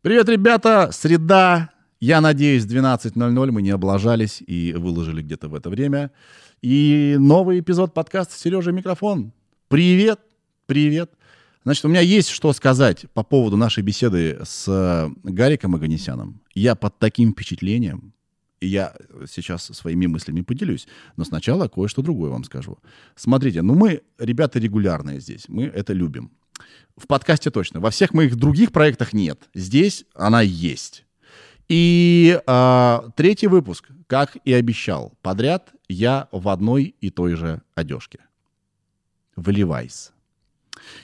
Привет, ребята! Среда. Я надеюсь, 12.00 мы не облажались и выложили где-то в это время. И новый эпизод подкаста «Сережа микрофон». Привет! Привет! Значит, у меня есть что сказать по поводу нашей беседы с Гариком Аганесяном. Я под таким впечатлением, и я сейчас своими мыслями поделюсь. Но сначала кое-что другое вам скажу. Смотрите, ну мы, ребята, регулярные здесь. Мы это любим. В подкасте точно. Во всех моих других проектах нет. Здесь она есть. И э, третий выпуск, как и обещал, подряд я в одной и той же одежке. В Levi's.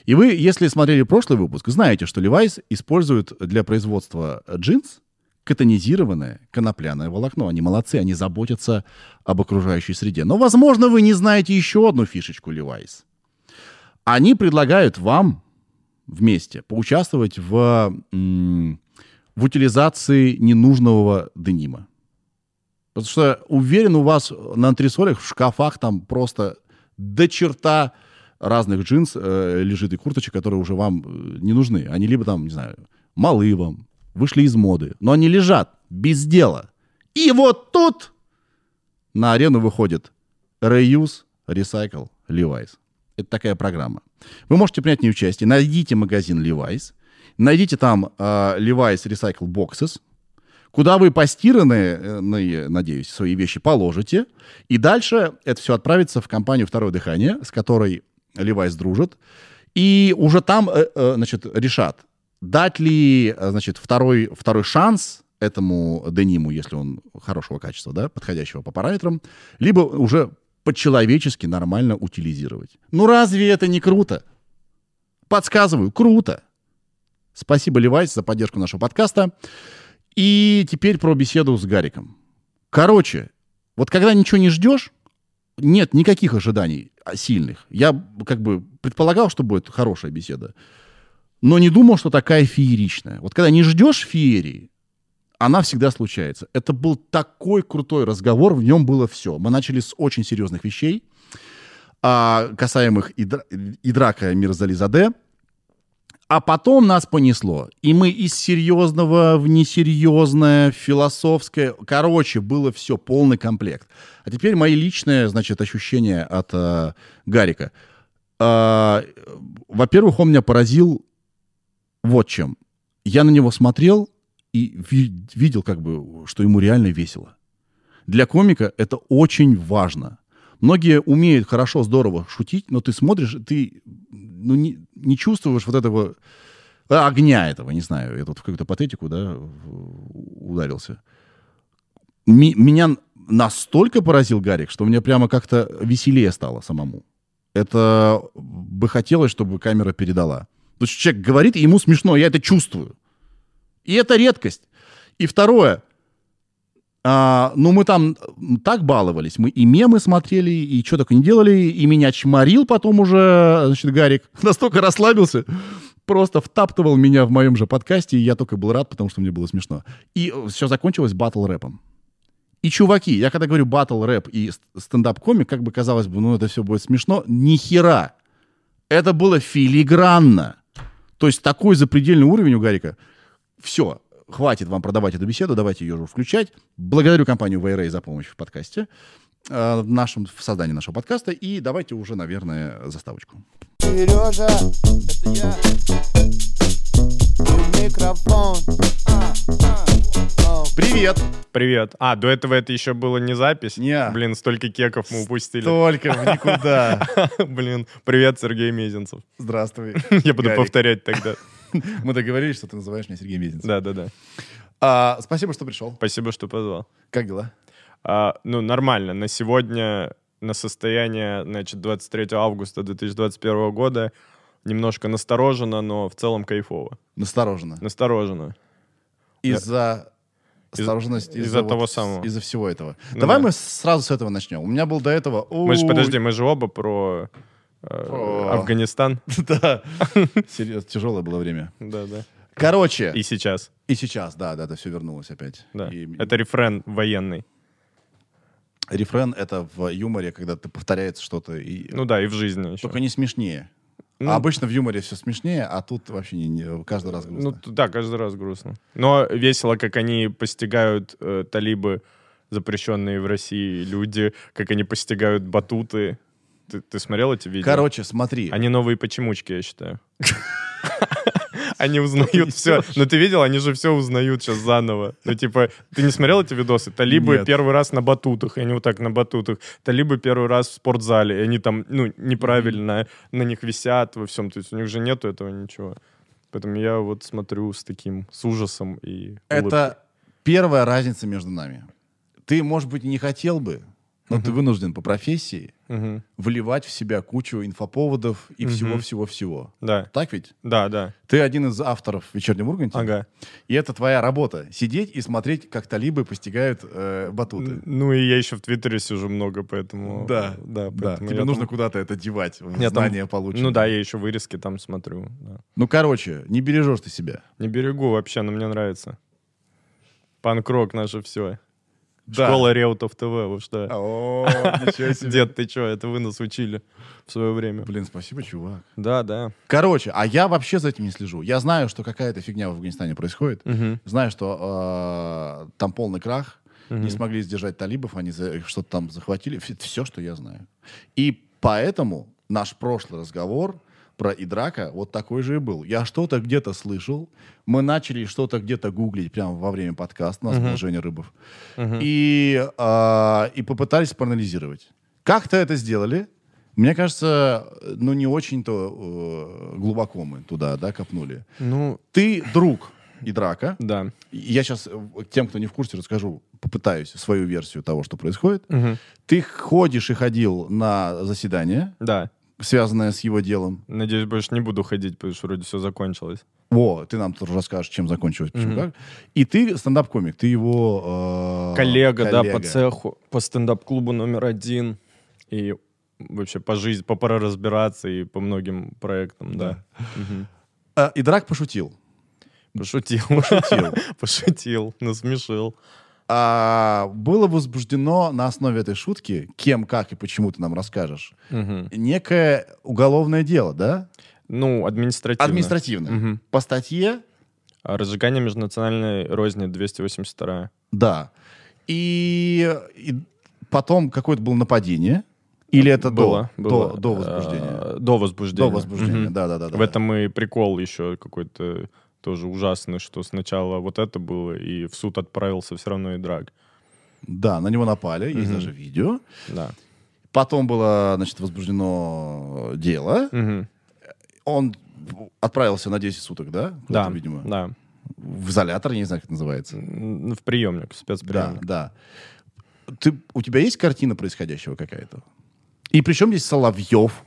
И вы, если смотрели прошлый выпуск, знаете, что Levi's использует для производства джинс катонизированное конопляное волокно. Они молодцы, они заботятся об окружающей среде. Но, возможно, вы не знаете еще одну фишечку Levi's. Они предлагают вам вместе поучаствовать в, в утилизации ненужного денима. Потому что, уверен, у вас на антресолях в шкафах там просто до черта разных джинс э, лежит и курточек, которые уже вам э, не нужны. Они либо там, не знаю, малы вам, вышли из моды, но они лежат без дела. И вот тут на арену выходит Reuse, Recycle, Levi's. Это такая программа. Вы можете принять в ней участие. Найдите магазин Levi's, найдите там э, Levi's Recycle Boxes, куда вы постиранные, э, надеюсь, свои вещи положите, и дальше это все отправится в компанию «Второе дыхание», с которой Levi's дружит, и уже там, э, э, значит, решат, дать ли, значит, второй, второй шанс этому дениму, если он хорошего качества, да, подходящего по параметрам, либо уже по-человечески нормально утилизировать. Ну разве это не круто? Подсказываю, круто. Спасибо, Левайс, за поддержку нашего подкаста. И теперь про беседу с Гариком. Короче, вот когда ничего не ждешь, нет никаких ожиданий сильных. Я как бы предполагал, что будет хорошая беседа, но не думал, что такая фееричная. Вот когда не ждешь феерии, она всегда случается. Это был такой крутой разговор, в нем было все. Мы начали с очень серьезных вещей, а, касаемых Идра, Идрака Мирзализаде, а потом нас понесло. И мы из серьезного в несерьезное, философское. Короче, было все, полный комплект. А теперь мои личные, значит, ощущения от э, Гарика. Э, во-первых, он меня поразил вот чем. Я на него смотрел, и ви- видел, как бы, что ему реально весело. Для комика это очень важно. Многие умеют хорошо, здорово шутить, но ты смотришь, ты ну, не, не чувствуешь вот этого огня этого, не знаю, я тут в какую-то патетику, да, ударился. Ми, меня настолько поразил Гарик, что мне прямо как-то веселее стало самому. Это бы хотелось, чтобы камера передала. То есть человек говорит, и ему смешно, я это чувствую. И это редкость. И второе, а, ну, мы там так баловались. Мы и мемы смотрели, и что только не делали. И меня чморил потом уже, значит, Гарик. Настолько расслабился. Просто втаптывал меня в моем же подкасте. И я только был рад, потому что мне было смешно. И все закончилось батл рэпом. И чуваки, я когда говорю батл рэп и стендап-комик, как бы казалось бы, ну это все будет смешно. Ни хера. Это было филигранно. То есть такой запредельный уровень у Гарика – все, хватит вам продавать эту беседу, давайте ее уже включать. Благодарю компанию VRA за помощь в подкасте, э, в, нашем, в создании нашего подкаста. И давайте уже, наверное, заставочку. Сережа, это я. Микрофон. Привет. Привет. А, до этого это еще было не запись? Не. Блин, столько кеков мы упустили. Столько в никуда. Блин, привет, Сергей Мезенцев. Здравствуй. Я буду повторять тогда. Мы договорились, что ты называешь меня Сергей Мезенцев. Да, да, да. А, спасибо, что пришел. Спасибо, что позвал. Как дела? А, ну, нормально. На сегодня, на состояние, значит, 23 августа 2021 года немножко насторожено, но в целом кайфово. Насторожено? Насторожено. Из-за осторожность из-за, из-за вот, того самого. Из-за всего этого. Ну, Давай да. мы сразу с этого начнем. У меня был до этого... Мы же, подожди, мы же оба про... Афганистан. Да. Серьезно, тяжелое было время. Да, да. Короче. И сейчас. И сейчас, да, да, это все вернулось опять. Да. И... Это рефрен военный. Рефрен — это в юморе, когда ты повторяется что-то. И... Ну да, и в жизни еще. Только не смешнее. Ну, А обычно в юморе все смешнее, а тут вообще не, не- каждый раз грустно. Ну, да, каждый раз грустно. Но весело, как они постигают э, талибы, запрещенные в России люди, как они постигают батуты. Ты, ты смотрел эти видео? Короче, смотри. Они новые почемучки, я считаю. Они узнают все. Но ты видел, они же все узнают сейчас заново. Ну, типа, ты не смотрел эти видосы? Талибы Нет. первый раз на батутах, и они вот так на батутах. Талибы первый раз в спортзале, и они там, ну, неправильно на них висят во всем. То есть у них же нету этого ничего. Поэтому я вот смотрю с таким, с ужасом и Это первая разница между нами. Ты, может быть, не хотел бы, но ты вынужден по профессии вливать в себя кучу инфоповодов и всего-всего-всего. Да, Так ведь? да, да. Ты один из авторов «Вечернего Урганта». Ага. И это твоя работа. Сидеть и смотреть, как талибы постигают э, батуты. Ну и я еще в Твиттере сижу много, поэтому... Да, да. Тебе нужно там- куда-то это девать, Я там- знания полученные. Ну да, я еще вырезки там смотрю. да. Ну, короче, не бережешь ты себя. Не берегу вообще, но мне нравится. Панк-рок наше все. Да. Школа Реутов ТВ, вы что? О, ничего себе. Дед, ты что, это вы нас учили в свое время. Блин, спасибо, чувак. Да, да. Короче, а я вообще за этим не слежу. Я знаю, что какая-то фигня в Афганистане происходит. Знаю, что э, там полный крах. Не смогли сдержать талибов, они что-то там захватили. Все, что я знаю. И поэтому наш прошлый разговор про Идрака вот такой же и был. Я что-то где-то слышал. Мы начали что-то где-то гуглить прямо во время подкаста. У нас был Женя Рыбов. Мгм. И, а, и попытались проанализировать. Как-то это сделали. Мне кажется, ну не очень-то э, глубоко мы туда да, копнули. Ну, Ты друг Идрака. да. Я сейчас тем, кто не в курсе, расскажу, попытаюсь свою версию того, что происходит. Мгм. Ты ходишь и ходил на заседание, Да. Связанное с его делом. Надеюсь, больше не буду ходить, потому что вроде все закончилось. О, ты нам тоже расскажешь, чем закончилось, почему Мгм. как. И ты стендап-комик, ты его... э, коллега, да, по коллега. цеху, по стендап-клубу номер один. И вообще по жизни, по пора разбираться и по многим проектам, да. Мгм. А, Идрак пошутил. Пошутил. Пошутил. Пошутил, насмешил. А, было возбуждено на основе этой шутки, кем, как и почему ты нам расскажешь, Мгм. некое уголовное дело, да? Ну, административно. Административное. Мгм. По статье, А Разжигание межнациональной розни 282. да. И, и потом какое-то было нападение. Или это было, до, было. до, до возбуждения? А, До возбуждения. До возбуждения, да-да-да. В этом и прикол еще какой-то тоже ужасный, что сначала вот это было, и в суд отправился все равно и драг. Да, на него напали, есть даже видео. Да. Потом было, значит, возбуждено дело. Он отправился на 10 суток, да? Да, видимо. да. В изолятор, не знаю, как это называется. В приемник, в Да, спецприемник. да. Ты, у тебя есть картина происходящего какая-то? И причем здесь Соловьев?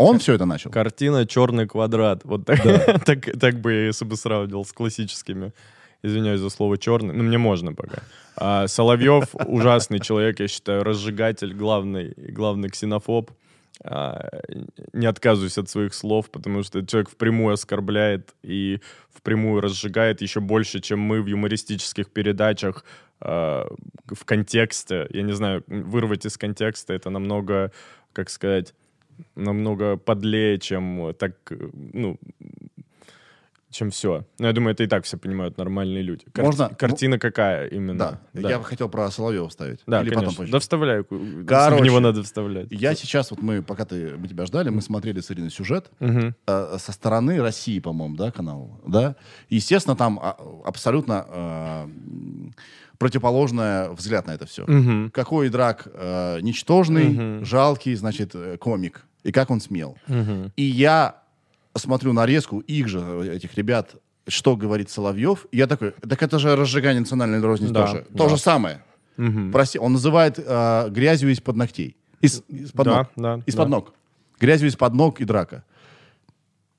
Он все это начал? Картина «Черный квадрат». Вот так, так, так бы я если бы сравнивал с классическими. Извиняюсь за слово «черный». Ну, мне можно пока. А Соловьев ужасный человек, я считаю, разжигатель, главный, главный ксенофоб. А, не отказываюсь от своих слов, потому что человек впрямую оскорбляет и впрямую разжигает еще больше, чем мы в юмористических передачах а, в контексте. Я не знаю, вырвать из контекста это намного, как сказать, намного подлее, чем так, ну, чем все. Но я думаю, это и так все понимают нормальные люди. Кар- Можно- Картина какая именно? Да. Я бы хотел про Соловьева вставить. Да, Или конечно. потом позже. Да вставляю. Короче, в него надо вставлять. Я сейчас, вот мы, пока ты, мы тебя ждали, мы смотрели с Ириной сюжет Мгм. э, со стороны России, по-моему, да, канал, да? Естественно, там а, абсолютно э, противоположный взгляд на это все. Мгм. Какой драк э, ничтожный, Мгм. жалкий, значит, э, комик. И как он смел. Мгм. И я смотрю нарезку их же, этих ребят, что говорит Соловьев. И я такой, так это же разжигание национальной розни Да, тоже. да. То же самое. Мгм. Прости, он называет э, грязью из-под ногтей. Из, под Да, ног. да, Из-под да. ног. Грязью из-под ног и драка.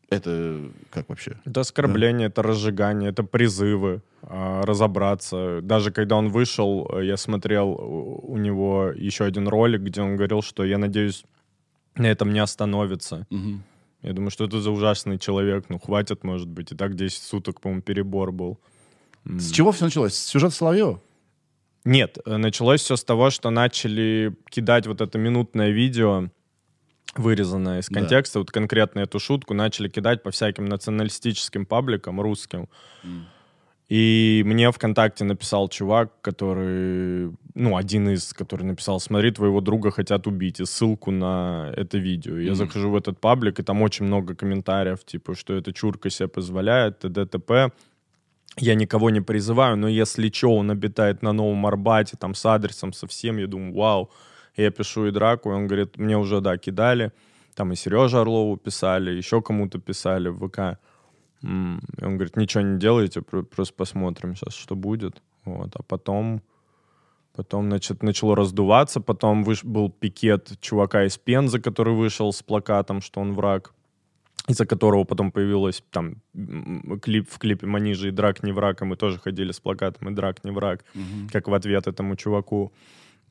Это как вообще? Это оскорбление, это разжигание, это призывы а, разобраться. Даже когда он вышел, э, я смотрел у него еще один ролик, где он говорил, что я надеюсь, на этом не остановится. Мгм. Я думаю, что это за ужасный человек. Ну, хватит, может быть. И так 10 суток, по-моему, перебор был. С чего все началось? С сюжета Соловьева? Нет, э, началось все с того, что начали кидать вот это минутное видео вырезанная из Да. контекста. Вот конкретно эту шутку начали кидать по всяким националистическим пабликам русским. И мне ВКонтакте написал чувак, который, ну, один из, который написал, смотри, твоего друга хотят убить, и ссылку на это видео. Я Мгм. захожу в этот паблик, и там очень много комментариев, типа, что это чурка себе позволяет, т.д. т.п. Я никого не призываю, но если что, он обитает на Новом Арбате, там, с адресом, со всем, я думаю, вау. И я пишу и Драку, и он говорит, мне уже, да, кидали. Там и Сереже Орлову писали, еще кому-то писали в ВК. И он говорит, ничего не делайте, про- просто посмотрим сейчас, что будет. Вот. А потом, потом значит, начало раздуваться, потом выш- был пикет чувака из Пензы, который вышел с плакатом, что он враг, из-за которого потом появилась там клип в клипе «Манижа» и «Драк не враг», и мы тоже ходили с плакатом «И драк не враг», как в ответ этому чуваку.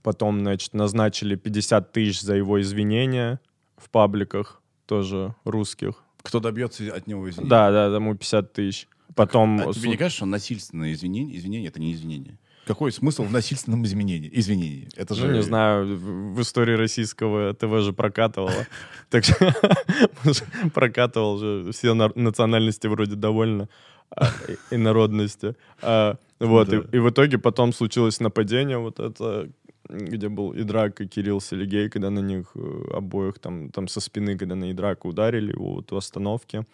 Потом, значит, назначили 50 тысяч за его извинения в пабликах, тоже русских. Кто добьется от него извинения? Да, да, тому 50 тысяч. Потом... А тебе не кажется, что насильственное извинение, извинение это не извинение? Какой смысл в насильственном изменении? Извинении. Это же... Ну, не знаю, в истории российского ТВ же прокатывало. Так что прокатывал же все национальности вроде довольно а, и народности. А, Вот, и в итоге потом случилось нападение вот это, где был Идрак и Кирилл Селигей, когда на них э, обоих там, там со спины, когда на Идрака ударили вот в остановке.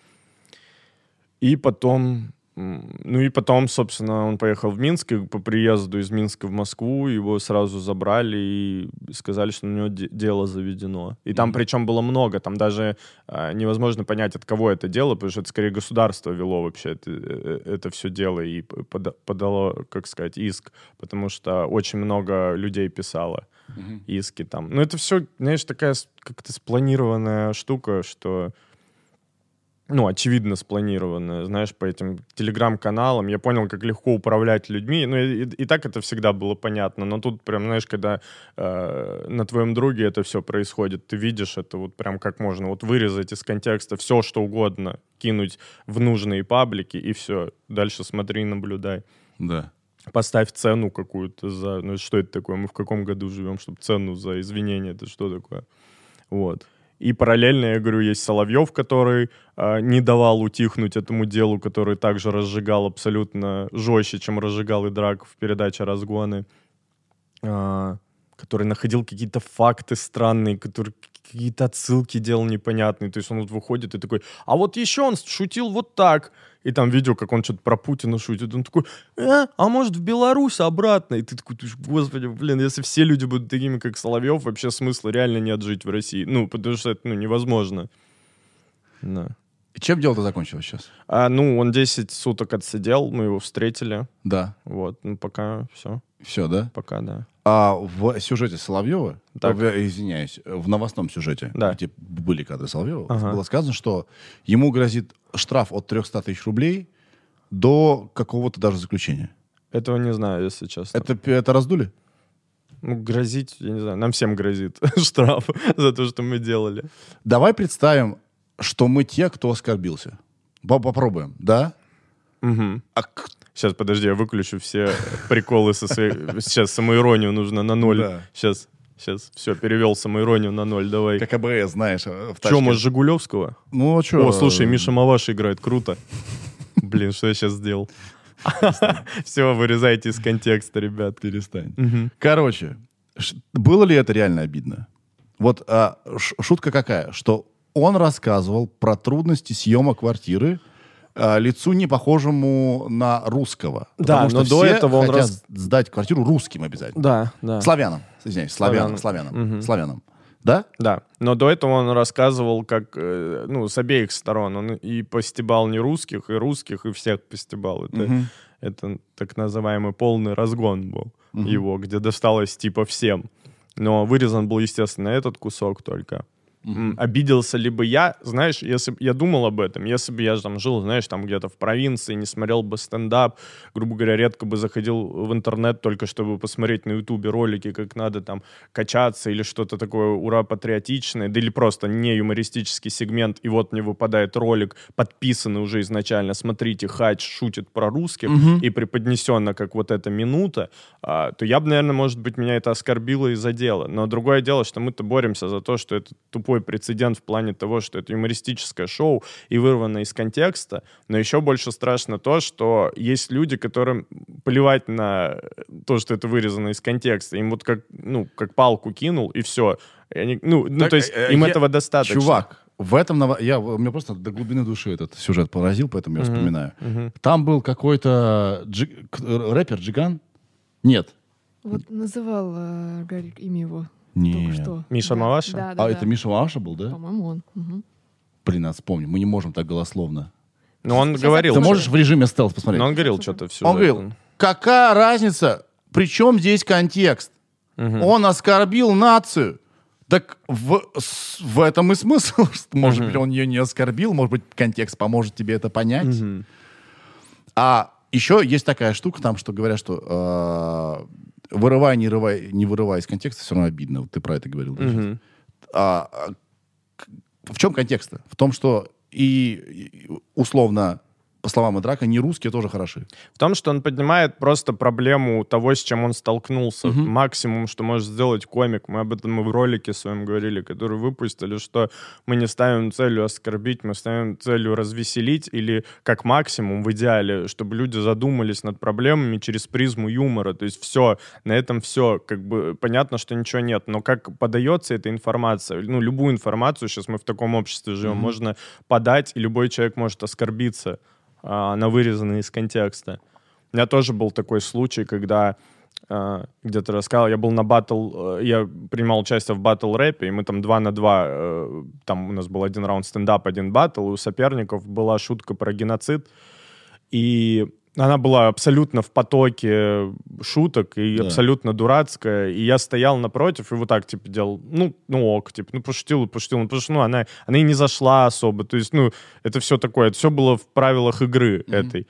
И потом, ну и потом, собственно, он поехал в Минск, и по приезду из Минска в Москву его сразу забрали и сказали, что на него де- дело заведено. И там Мгм. причем было много, там даже а, невозможно понять, от кого это дело, потому что это скорее государство вело вообще это, э, это все дело и п- пода- подало, как сказать, иск, потому что очень много людей писало Мгм. иски там. Ну, это все, знаешь, такая как-то спланированная штука, что ну, очевидно спланированная, знаешь, по этим телеграм-каналам. Я понял, как легко управлять людьми. Ну, и, и так это всегда было понятно. Но тут прям, знаешь, когда э, на твоем друге это все происходит, ты видишь это вот прям как можно вот вырезать из контекста все, что угодно, кинуть в нужные паблики, и все. Дальше смотри, наблюдай Да. поставь цену какую-то за... Ну, что это такое? Мы в каком году живем, чтобы цену за извинения, это что такое? Вот. И параллельно, я говорю, есть Соловьев, который а, не давал утихнуть этому делу, который также разжигал абсолютно жестче, чем разжигал и драк в передаче «Разгоны», а, который находил какие-то факты странные, который какие-то отсылки делал непонятные. То есть он вот выходит и такой, а вот еще он шутил вот так. И там видео, как он что-то про Путина шутит. Он такой, «Э, а может в Беларусь обратно? И ты такой, господи, блин, если все люди будут такими, как Соловьев, вообще смысла реально нет жить в России. Ну, потому что это ну, невозможно. Да. Чем дело-то закончилось сейчас? А, ну, он 10 суток отсидел, мы его встретили. Да. Вот, ну, пока все, Все, да? пока, да. А в сюжете Соловьева, Так. э, извиняюсь, в новостном сюжете, Да. где были кадры Соловьева, Ага. было сказано, что ему грозит штраф от 300 тысяч рублей до какого-то даже заключения. Этого не знаю, если честно. Это, это раздули? Ну, грозить, я не знаю, нам всем грозит штраф за то, что мы делали. Давай представим, что мы те, кто оскорбился. По- Попробуем, да? Мгм. А Сейчас, подожди, я выключу все приколы со своей... Сейчас самоиронию нужно на ноль. Да. Сейчас, сейчас, все, перевел самоиронию на ноль, давай. как АБС, знаешь, э, в Че, тачке. может, Жигулевского? Ну, а что? О, слушай, Миша Маваш играет, круто. Блин, что я сейчас сделал? Все, вырезайте из контекста, ребят. Перестань. Короче, было ли это реально обидно? Вот а, шутка какая, что он рассказывал про трудности съема квартиры а, лицу, не похожему на русского. Да, Потому что но до все этого он хотят рас- сдать квартиру русским обязательно. Да, да. Славянам, извиняюсь, славянам, Славянам. славянам, Мгм. славянам. Да? Да, но до этого он рассказывал, как, э, ну, с обеих сторон. Он и постебал не русских, и русских, и всех постебал. Это, Мгм. это так называемый полный разгон был Мгм. его, где досталось типа всем. Но вырезан был, естественно, этот кусок только. М, Обиделся ли бы я, знаешь, если я думал об этом, если бы я там жил, знаешь, там где-то в провинции, не смотрел бы стендап, грубо говоря, редко бы заходил в интернет только чтобы посмотреть на ютубе ролики, как надо там качаться или что-то такое ура патриотичное, да или просто не юмористический сегмент, и вот мне выпадает ролик, подписанный уже изначально, смотрите, Хач шутит про русских, и преподнесенно как вот эта минута, а, то я бы, наверное, может быть, меня это оскорбило и задело. Но другое дело, что мы-то боремся за то, что этот тупой плохой прецедент в плане того, что это юмористическое шоу и вырвано из контекста, но еще больше страшно то, что есть люди, которым плевать на то, что это вырезано из контекста. Им вот как, ну, как палку кинул, и все. И они, ну, ну, Так, то есть э, им я- этого достаточно. Чувак, в этом я у меня просто до глубины души этот сюжет поразил, поэтому я вспоминаю. Там был какой-то джи- э, рэпер Джиган. Нет. Вот называл э, Гарик имя его Не. только что. Миша Да, Маваша? Да, да, А да. это Миша Ваша был, да? По-моему, он. Мгм. Блин, надо вспомнить. Мы не можем так голословно. Но он Сейчас говорил. Ты можешь в режиме стелс посмотреть? Но он говорил что-то все. Он говорил, какая разница, при чем здесь контекст? Он оскорбил нацию. Так в, с- в этом и смысл. Может быть, он ее не оскорбил, может быть, контекст поможет тебе это понять. А еще есть такая штука там, что говорят, что э, вырывай, не вырывай, не вырывай из контекста, все равно обидно. Вот ты про это говорил. да, сейчас. А, а, в чем контекст? В том, что и условно, по словам Драка, не русские тоже хороши. В том, что он поднимает просто проблему того, с чем он столкнулся. Максимум, что может сделать комик. Мы об этом и в ролике своем говорили, который выпустили, что мы не ставим целью оскорбить, мы ставим целью развеселить или как максимум в идеале, чтобы люди задумались над проблемами через призму юмора. То есть все, на этом все. Как бы понятно, что ничего нет, но как подается эта информация, ну, любую информацию, сейчас мы в таком обществе живем, можно подать, и любой человек может оскорбиться она вырезана из контекста. У меня тоже был такой случай, когда а, где-то рассказал, я был на батл, э, я принимал участие в батл рэпе, и мы там два на два, э, там у нас был один раунд стендап, один батл, и у соперников была шутка про геноцид, и она была абсолютно в потоке шуток и Да. абсолютно дурацкая. И я стоял напротив и вот так, типа, делал, ну, ну ок, типа, ну, пошутил пошутил. Ну, потому что, ну, она, она и не зашла особо. То есть, ну, это все такое, это все было в правилах игры этой.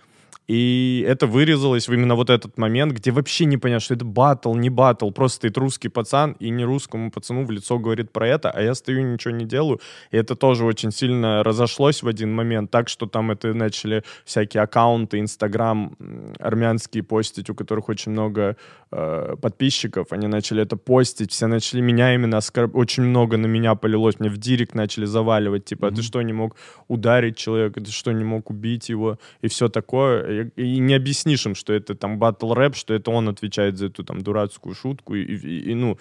И это вырезалось в именно вот этот момент, где вообще не понятно, что это батл, не батл, просто стоит русский пацан и не русскому пацану в лицо говорит про это, а я стою ничего не делаю. И это тоже очень сильно разошлось в один момент, так что там это начали всякие аккаунты, Инстаграм армянские постить, у которых очень много э, подписчиков, они начали это постить, все начали меня именно оскорб... очень много на меня полилось, мне в директ начали заваливать, типа, а ты что, не мог ударить человека, ты что, не мог убить его, и все такое. И, не объяснишь им, что это там батл рэп, что это он отвечает за эту там дурацкую шутку, и, и- и, ну,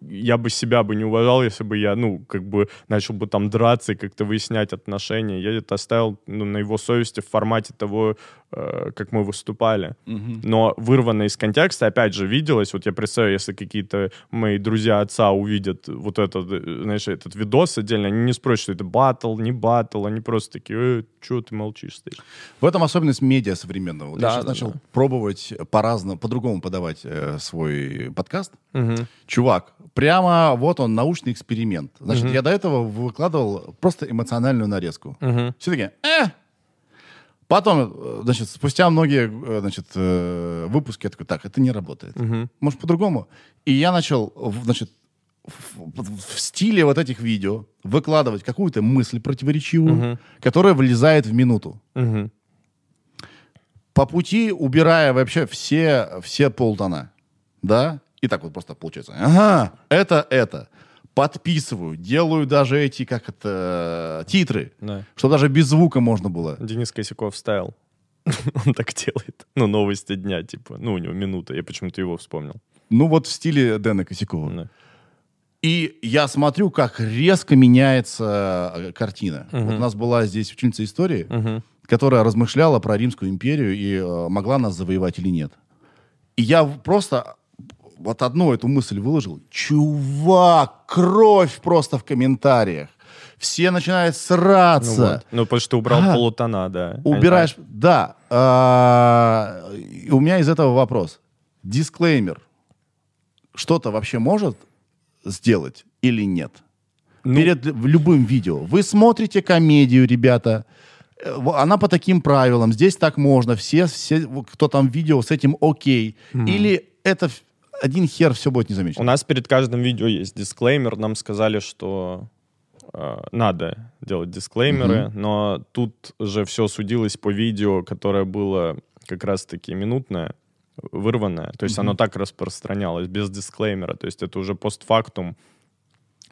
я бы себя бы не уважал, если бы я, ну, как бы начал бы там драться и как-то выяснять отношения. Я это оставил ну, на его совести в формате того, э, как мы выступали. Но вырвано из контекста, опять же, виделось, вот я представляю, если какие-то мои друзья отца увидят вот этот, э, знаешь, этот видос отдельно, они не спросят, что это батл, не батл, они просто такие, э, что ты молчишь стоишь? В этом особенность медиа современного. Вот Да, я сейчас да, начал да. пробовать по-разному, по-другому подавать э, свой подкаст. Мгм. Чувак, прямо вот он, научный эксперимент. Значит, я до этого выкладывал просто эмоциональную нарезку. Мгм. Все таки э! Потом, э, значит, спустя многие э, значит, э, выпуски, я такой, так, это не работает. Может, по-другому? И я начал, значит, в, в- стиле вот этих видео выкладывать какую-то мысль противоречивую, которая влезает в минуту. Мгм. По пути убирая вообще все, все полтона. Да? И так вот просто получается. Ага, это, это. Подписываю, делаю даже эти, как это, титры, Да. чтобы даже без звука можно было. Денис Косяков вставил. Он так делает. Ну, новости дня, типа. Ну, у него минута. Я почему-то его вспомнил. Ну вот в стиле Дэна Косякова. Да. И я смотрю, как резко меняется э, картина. Вот у нас была здесь ученица истории, Мгм. которая размышляла про Римскую империю и э, могла нас завоевать или нет. И я просто вот одну эту мысль выложил. Чувак, кровь просто в комментариях. Все начинают Ну, сраться. вот. ну, потому что ты убрал Ага. полутона, да. Убираешь... Да. а, у меня из этого вопрос. Дисклеймер. Что-то вообще может сделать или нет? Ну- Перед любым видео. Вы смотрите комедию, ребята. Э, Она по таким правилам. Здесь так можно. Все, все кто там видео, с этим окей. Или это один хер все будет У незамечено. нас перед каждым видео есть дисклеймер. Нам сказали, что э, надо делать дисклеймеры, но тут же все судилось по видео, которое было как раз-таки минутное, вырванное. То есть оно так распространялось, без дисклеймера. То есть это уже постфактум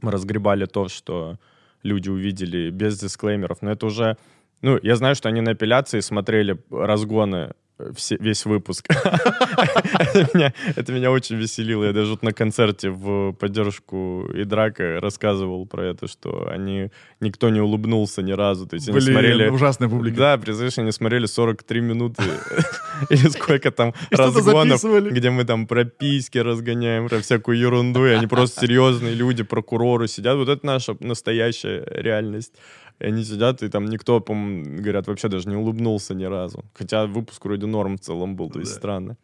мы разгребали то, что люди увидели без дисклеймеров. Но это уже... Ну, я знаю, что они на апелляции смотрели разгоны все, весь выпуск. это, меня, это меня очень веселило. Я даже вот на концерте в поддержку и драка рассказывал про это, что они никто не улыбнулся ни разу. То есть они Блин, смотрели... ужасная публика. Да, представляешь, они смотрели 43 минуты или сколько там разгонов, где мы там про письки разгоняем, про всякую ерунду, и они просто серьезные люди, прокуроры сидят. Вот это наша настоящая реальность. И они сидят, и там никто, по-моему, говорят, вообще даже не улыбнулся ни разу. Хотя выпуск вроде норм в целом был, то есть Да. странно.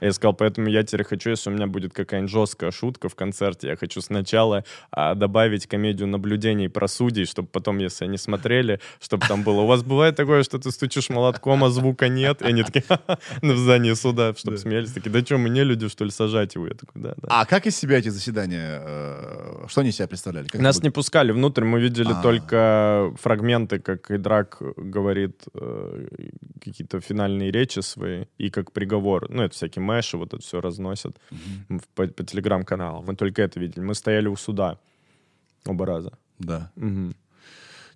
Я сказал, поэтому я теперь хочу, если у меня будет какая-нибудь жесткая шутка в концерте, я хочу сначала а, добавить комедию наблюдений про судей, чтобы потом, если они смотрели, чтобы там было, у вас бывает такое, что ты стучишь молотком, а звука нет, и они такие «Ха-ха», в здании суда, чтобы смеялись, такие, да что, мы не люди, что ли, сажать его? Я такой, да, да. А как из себя эти заседания, э, что они себя представляли? Нас не пускали внутрь, мы видели А. только фрагменты, как Идрак говорит э, какие-то финальные речи свои, и как приговор. Ну, это всякие мэши, вот это все разносят в- по, по телеграм-каналам. Мы только это видели. Мы стояли у суда оба раза. Да. Мгм.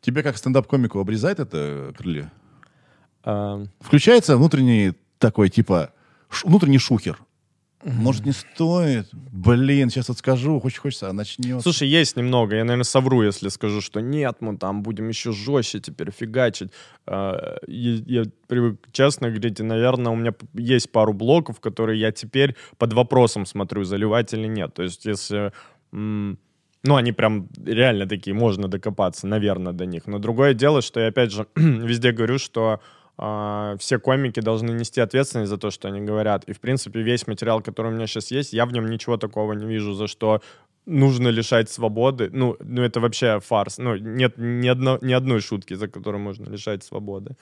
Тебе как стендап-комику обрезает это крылья? А, Включается внутренний такой, типа, ш- внутренний шухер. Может, не стоит? Блин, сейчас вот скажу, очень хочется, а начнется. Слушай, есть немного. Я, наверное, совру, если скажу, что нет, мы там будем еще жестче теперь фигачить. А, Я, я привык честно говорить, и, наверное, у меня есть пару блоков, которые я теперь под вопросом смотрю, заливать или нет. То есть, если... ну, они прям реально такие, можно докопаться, наверное, до них. Но другое дело, что я, опять же, везде говорю, что все комики должны нести ответственность за то, что они говорят. И, в принципе, весь материал, который у меня сейчас есть, я в нем ничего такого не вижу, за что нужно лишать свободы. Ну, ну это вообще фарс. Ну, нет ни, одно, ни одной шутки, за которую можно лишать свободы.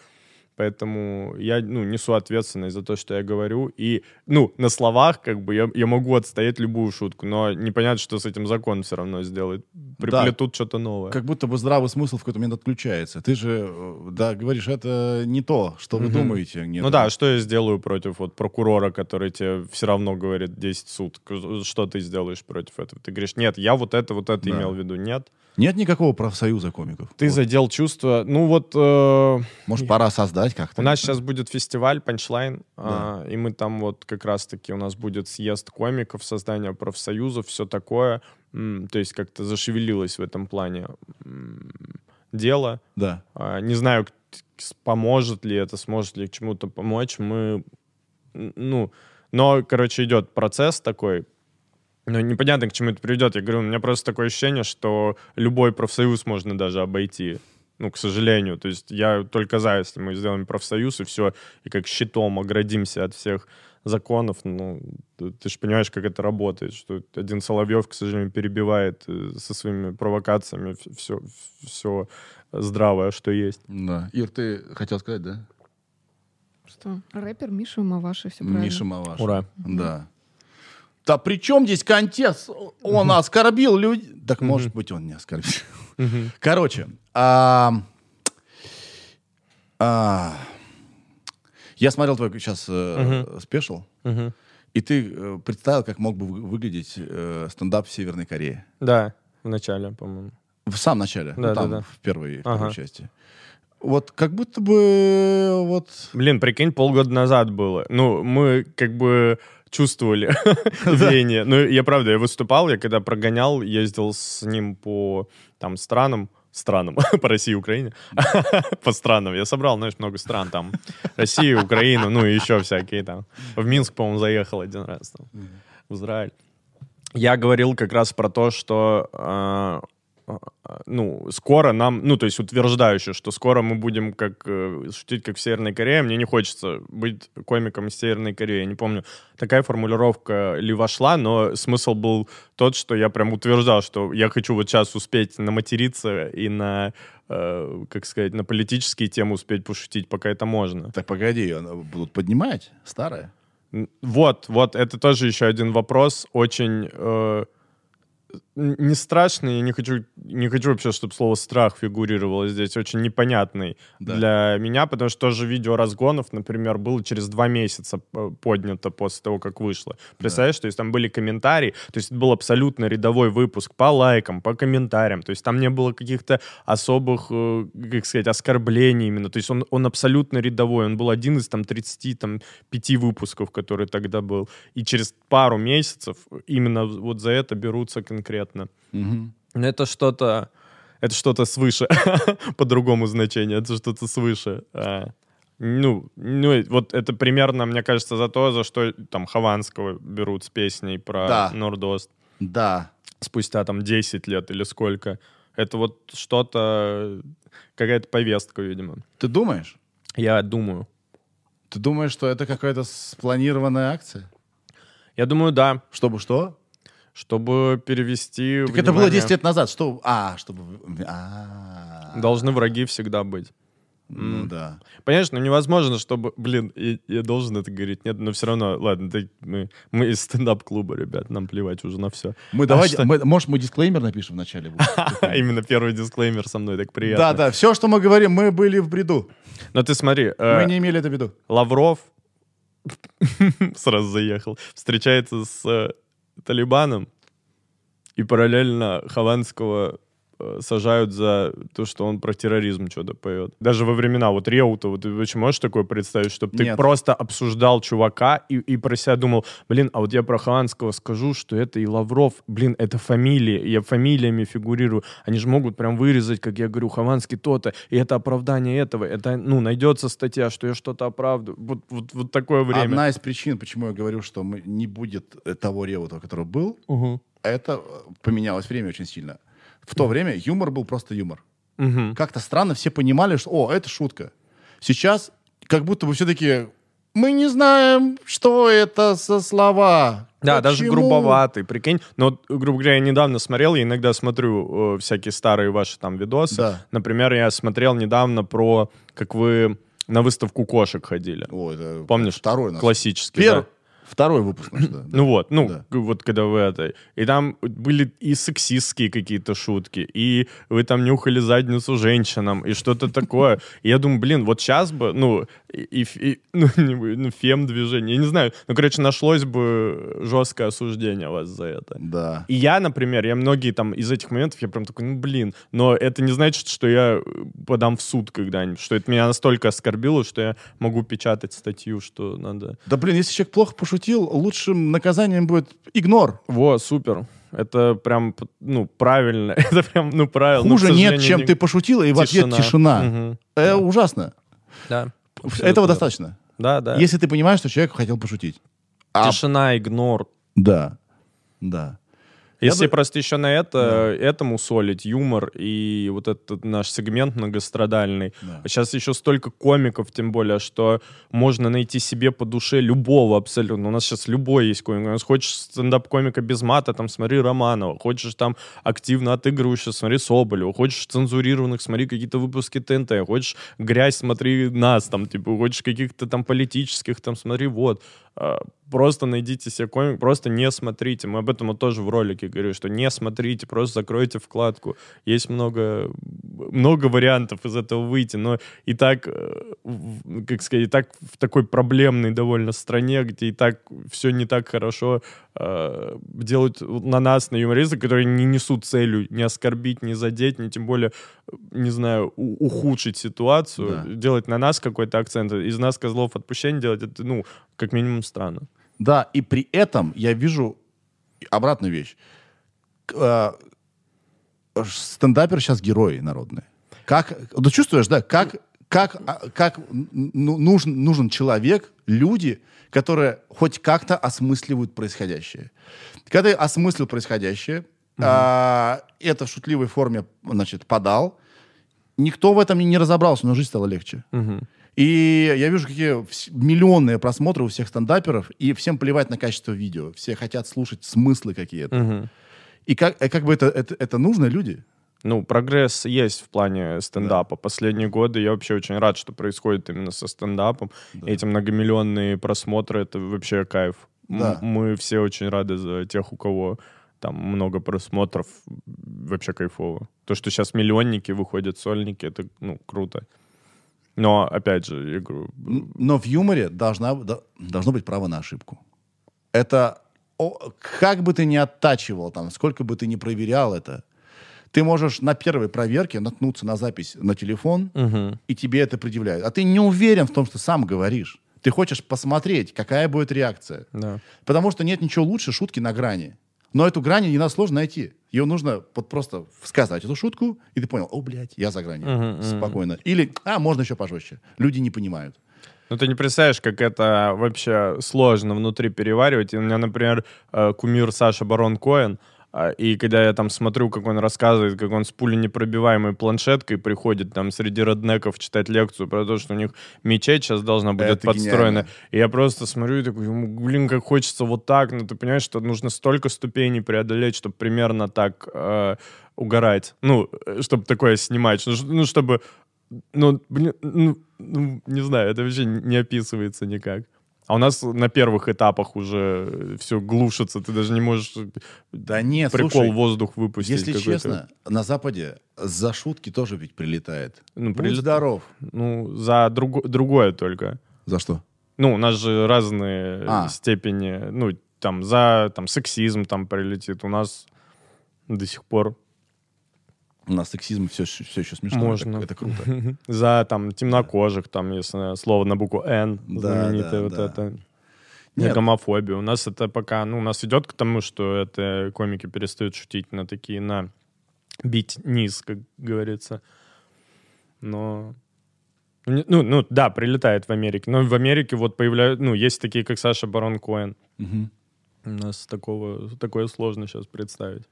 Поэтому я, ну, несу ответственность за то, что я говорю. И, ну, на словах, как бы, я, я могу отстоять любую шутку, но непонятно, что с этим закон все равно сделает. Приплетут что-то новое. Как будто бы здравый смысл в какой-то момент отключается. Ты же, э, да, говоришь, это не то, что вы Мгм. думаете. Нет, Ну да, что я сделаю против вот прокурора, который тебе все равно говорит 10 суток? Что ты сделаешь против этого? Ты говоришь, нет, я вот это, вот это Да. имел в виду. Нет. Нет никакого профсоюза комиков. Ты Вот. задел чувство. Ну вот э, Может, пора создать как-то? у нас сейчас будет фестиваль Панчлайн, а, и мы там вот как раз-таки у нас будет съезд комиков, создание профсоюзов, все такое. М, То есть как-то зашевелилось в этом плане м, дело. Да. А, Не знаю, поможет ли это, сможет ли к чему-то помочь. Мы, ну, но, короче, идет процесс такой. Но непонятно, к чему это приведет. Я говорю, у меня просто такое ощущение, что любой профсоюз можно даже обойти. Ну, к сожалению. То есть я только за, если мы сделаем профсоюз и все, и как щитом оградимся от всех законов. Ну, ты, же понимаешь, как это работает, что один Соловьев, к сожалению, перебивает э, со своими провокациями все, все здравое, что есть. Да. Ир, ты хотел сказать, да? Что? Рэпер Миша Маваши, все правильно. Миша Маваш. Ура. Да. Да при чем здесь контекст? Он оскорбил людей. Так, может быть, он не оскорбил. Короче, а, а, я смотрел твой сейчас э, спешл, и ты э, представил, как мог бы вы- выглядеть э, стендап в Северной Корее. Да, в начале, по-моему. В самом начале, ну, Да, там, да, да. в первой, в Ага. первой части. Вот как будто бы вот... Блин, прикинь, полгода назад было. Ну, мы как бы чувствовали веяние. Ну, я правда, я выступал, я когда прогонял, ездил с ним по там странам, странам, по России и Украине, по странам. Я собрал, знаешь, много стран там. Россию, Украину, ну и еще всякие там. В Минск, по-моему, заехал один раз там, в Израиль. Я говорил как раз про то, что э, ну, скоро нам, ну, то есть утверждающе, что скоро мы будем как э, шутить, как в Северной Корее. Мне не хочется быть комиком из Северной Кореи. Я не помню, такая формулировка ли вошла, но смысл был тот, что я прям утверждал, что я хочу вот сейчас успеть наматериться и на, э, как сказать, на политические темы успеть пошутить, пока это можно. Так погоди, она будут поднимать старое. Вот, вот, это тоже еще один вопрос, очень, э, не страшный, я не хочу, не хочу вообще, чтобы слово страх фигурировало здесь, очень непонятный Да. для меня, потому что тоже видео разгонов, например, было через два месяца э, поднято после того, как вышло. Представляешь, то есть там были комментарии, то есть это был абсолютно рядовой выпуск по лайкам, по комментариям, то есть там не было каких-то особых, э, как сказать, оскорблений именно, то есть он, он абсолютно рядовой, он был один из там 30, там, пяти выпусков, который тогда был, и через пару месяцев именно вот за это берутся конкретно. Мгм. Но это что-то, это что-то свыше, по-другому значению, это что-то свыше. А, ну, ну, вот это примерно, мне кажется, за то, за что там Хованского берут с песней про Да. Нордост Да. спустя там 10 лет или сколько. Это вот что-то, какая-то повестка, видимо. Ты думаешь? Я думаю. Ты думаешь, что это какая-то спланированная акция? Я думаю, да. Чтобы что? Чтобы перевести... Так это было внимание- 10 лет назад. Что? А, чтобы... А. Должны враги всегда быть. Ну да. Понятно, ну невозможно, чтобы... Блин, я, я должен это говорить. Нет, но все равно, ладно, ты- мы, мы из стендап-клуба, ребят, нам плевать уже на все. Мы давайте, мы- может, мы дисклеймер напишем вначале? будет? Именно первый дисклеймер со мной, так приятно. да, все, что мы говорим, мы были в бреду. Но ты смотри, э, Мы не имели это в виду. Лавров сразу заехал, встречается с э, Талибаном, и параллельно Хованского сажают за то, что он про терроризм что-то поет. Даже во времена вот Реута, вот ты вообще можешь такое представить, чтобы ты Нет. просто обсуждал чувака и, и про себя думал, блин, а вот я про Хованского скажу, что это и Лавров, блин, это фамилии, я фамилиями фигурирую, они же могут прям вырезать, как я говорю, Хованский то-то, и это оправдание этого, это, ну, найдется статья, что я что-то оправдываю. Вот, вот, вот такое время. Одна из причин, почему я говорю, что не будет э, того Реута, который был, Мгм. это э, поменялось время очень сильно. В то время юмор был просто юмор. Мгм. Как-то странно все понимали, что, о, это шутка. Сейчас как будто бы все таки мы не знаем, что это за слова. Да, даже Почему?» грубоватый, прикинь. Но, грубо говоря, я недавно смотрел, я иногда смотрю э, всякие старые ваши там видосы. Да. Например, я смотрел недавно про, как вы на выставку кошек ходили. О, это Помнишь? Второй наш. Классический, Пер- да. Второй выпуск наш, да. Ну вот, ну, Да. вот когда вы это... И там были и сексистские какие-то шутки, и вы там нюхали задницу женщинам, и что-то такое. И я думаю, блин, вот сейчас бы, ну, и, и ну, ну, фем-движение, я не знаю. Ну, короче, нашлось бы жесткое осуждение вас за это. Да. И я, например, я многие там из этих моментов, я прям такой, ну, блин, но это не значит, что я э, подам в суд когда-нибудь, что это меня настолько оскорбило, что я могу печатать статью, что надо... Да блин, если человек плохо пошутил, лучшим наказанием будет игнор. Во, супер. Это прям, ну, правильно. Это прям, ну, правильно. Но, к Хуже нет, сожалению, чем не- ты пошутил, и в ответ тишина. Мгм. Э, ужасно. Да. Этого Абсолютно. достаточно. Да, да. Если ты понимаешь, что человек хотел пошутить. А- Тишина, игнор. Да. Да. Если бы- просто еще на это, этому солить, юмор и вот этот наш сегмент многострадальный. Да. Сейчас еще столько комиков, тем более, что можно найти себе по душе любого абсолютно. У нас сейчас любой есть комик. У нас хочешь стендап-комика без мата, там смотри Романова. Хочешь там активно отыгрывающего, смотри Соболева. Хочешь цензурированных, смотри какие-то выпуски ТНТ. Хочешь грязь, смотри нас там. Типа, хочешь каких-то там политических, там смотри вот. А, Просто найдите себе комик, просто не смотрите. Мы об этом тоже в ролике говорю, что не смотрите, просто закройте вкладку. Есть много, много вариантов из этого выйти, но и так, э, как сказать, и так в такой проблемной довольно стране, где и так все не так хорошо, э, делают на нас, на юмористов, которые не несут целью не оскорбить, не задеть, не тем более, не знаю, у- ухудшить ситуацию, Да. делать на нас какой-то акцент, из нас козлов отпущения делать, это, ну, как минимум странно. Да, и при этом я вижу обратную вещь. Э, Стендаперы сейчас герои народные. Как, ну чувствуешь, да, как, как, а, как ну, нужен, нужен человек, люди, которые хоть как-то осмысливают происходящее. Когда я осмыслил происходящее, а, это в шутливой форме, значит, подал, никто в этом не- не разобрался, но жизнь стала легче. И я вижу, какие миллионные просмотры у всех стендаперов, и всем плевать на качество видео. Все хотят слушать смыслы какие-то. Мгм. И как, э, как бы это, это, это нужно люди? Ну, прогресс есть в плане стендапа. Последние годы я вообще очень рад, что происходит именно со стендапом. Эти многомиллионные просмотры — это вообще кайф. Да. Мы все очень рады за тех, у кого там много просмотров, вообще кайфово. То, что сейчас миллионники выходят, сольники, это, ну, круто. Но, опять же, я говорю... Но в юморе должна, должно быть право на ошибку. Это о- как бы ты ни оттачивал, там, сколько бы ты ни проверял это, ты можешь на первой проверке наткнуться на запись на телефон, Мгм. и тебе это предъявляют. А ты не уверен в том, что сам говоришь. Ты хочешь посмотреть, какая будет реакция. Да. Потому что нет ничего лучше шутки на грани. Но эту грань не надо сложно найти. Ее нужно вот просто сказать эту шутку, и ты понял, о, блядь, я за гранью. Мгм, мгм. Спокойно. Или, а, можно еще пожестче. Люди не понимают. Ну, ты не представляешь, как это вообще сложно внутри переваривать. И у меня, например, э, кумир Саша Барон Коэн, и когда я там смотрю, как он рассказывает, как он с пуленепробиваемой планшеткой приходит там среди роднеков читать лекцию про то, что у них мечеть сейчас должна будет Это подстроена. гениально. И я просто смотрю и такой, «Ему, блин, как хочется вот так. Но ты понимаешь, что нужно столько ступеней преодолеть, чтобы примерно так э, угорать. Ну, чтобы такое снимать. Ну, Ну, чтобы ну, блин, ну, ну, не знаю, это вообще не описывается никак. А у нас на первых этапах уже все глушится, ты даже не можешь Да нет, прикол слушай, воздух выпустить. если честно, на Западе за шутки тоже ведь прилетает. Ну, Будь прилет- здоров. Ну, за друго- другое только. За что? Ну, у нас же разные А. степени, ну, там, за там, сексизм там прилетит. У нас до сих пор У нас сексизм все, все еще смешно. Можно. Это, это круто. за там темнокожих, там, если слово на букву «Н», знаменитое вот это. Нет. Гомофобия. У нас это пока, ну, у нас идет к тому, что это комики перестают шутить на такие, на бить низ, как говорится. Но... не- Ну, ну, да, прилетает в Америке. Но в Америке вот появляются, ну, есть такие, как Саша Барон Коэн. Мгм. У нас такого, такое сложно сейчас представить.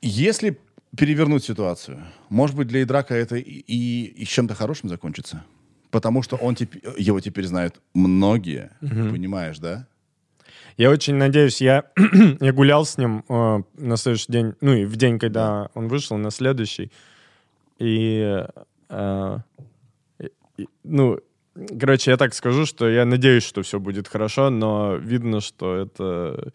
Если перевернуть ситуацию, может быть, для Идрака это и, и, и чем-то хорошим закончится? Потому что он теп- его теперь знают многие, понимаешь, да? Я очень надеюсь, я, я гулял с ним э, на следующий день, ну и в день, когда он вышел, на следующий. И, э, и- ну, короче, я так скажу, что я надеюсь, что все будет хорошо, но видно, что это,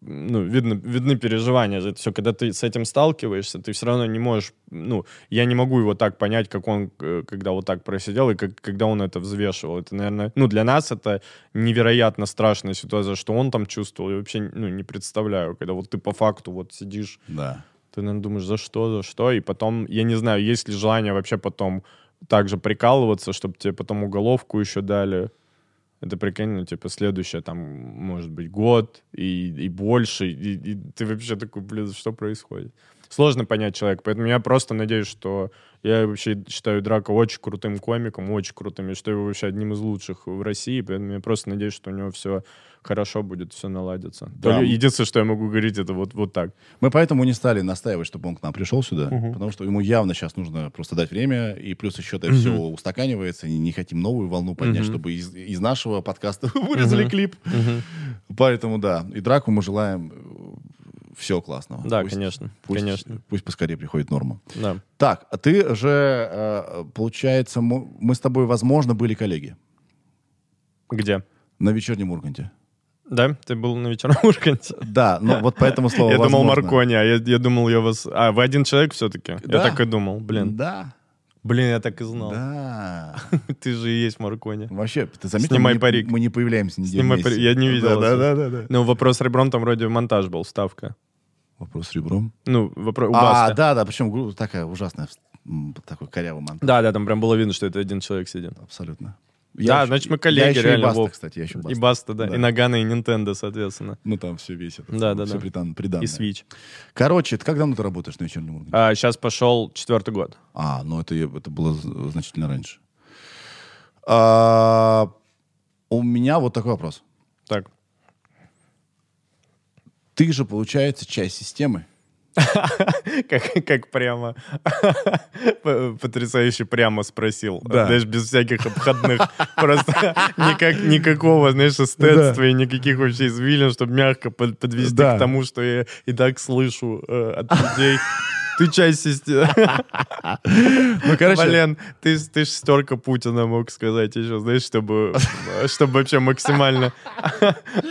ну, видно, видны переживания за это все. Когда ты с этим сталкиваешься, ты все равно не можешь, ну, я не могу его так понять, как он, э, когда вот так просидел, и как, когда он это взвешивал. Это, наверное, ну, для нас это невероятно страшная ситуация, что он там чувствовал, я вообще, ну, не представляю, когда вот ты по факту вот сидишь, Да. ты, наверное, думаешь, за что, за что, и потом, я не знаю, есть ли желание вообще потом также прикалываться, чтобы тебе потом уголовку еще дали. Это прикинь, ну, типа, следующее, там, может быть, год и, и больше, и, и ты вообще такой, блин, что происходит? Сложно понять человека, поэтому я просто надеюсь, что я вообще считаю Драка очень крутым комиком, очень крутым, и что его вообще одним из лучших в России, поэтому я просто надеюсь, что у него все хорошо будет, все наладится. Да. Только Единственное, что я могу говорить, это вот, вот так. Мы поэтому не стали настаивать, чтобы он к нам пришел сюда, потому что ему явно сейчас нужно просто дать время, и плюс еще это все устаканивается, и не хотим новую волну поднять, чтобы из, из нашего подкаста вырезали клип. Поэтому да, и Драку мы желаем всего классного. Да, Пусть- конечно, Пусть, конечно. пусть поскорее приходит норма. Да. Так, а ты же, э, получается, мы с тобой, возможно, были коллеги Где? на вечернем Урганте. Да? Ты был на вечерном Урганте? Да, но вот поэтому слово Я думал. Маркони, а я, я думал, я вас... А, вы один человек все-таки? Да. Я так и думал. Блин. Да, Блин, я так и знал. да. Ты же и есть Маркони. Вообще, ты заметил, Снимай мы, не- парик. мы не появляемся неделю Снимай парик. Я не видел Да, да, да, да. Ну, вопрос с ребром там вроде монтаж был, вставка. Вопрос с ребром. Ну, вопрос у А, да, да, причем такая ужасная, такой корявый монтаж. Да, да, там прям было видно, что это один человек сидит. Абсолютно. Да, еще- значит, мы я коллеги, еще реально, и Баста, Вов. кстати, я еще И Баста. Баста, да. Да. И Нагана, и Nintendo, соответственно. Ну, там все весь этот. Да, да, все да. приданное. И Switch. Короче, ты как давно ты работаешь на вечернем Урганте? А, сейчас пошел четвертый год. А, ну это, я- это было значительно раньше. А, у меня вот такой вопрос. Так. Ты же, получается, часть системы. Как, как прямо потрясающе прямо спросил. Да. Знаешь, без всяких обходных. Просто никак, никакого, знаешь, эстетства и никаких вообще извилин, чтобы мягко под- подвести Да. к тому, что я и так слышу э, от людей. Ты часть системы. Ну, короче, Блин, ты, ты шестерка Путина мог сказать еще, знаешь, чтобы, чтобы вообще максимально...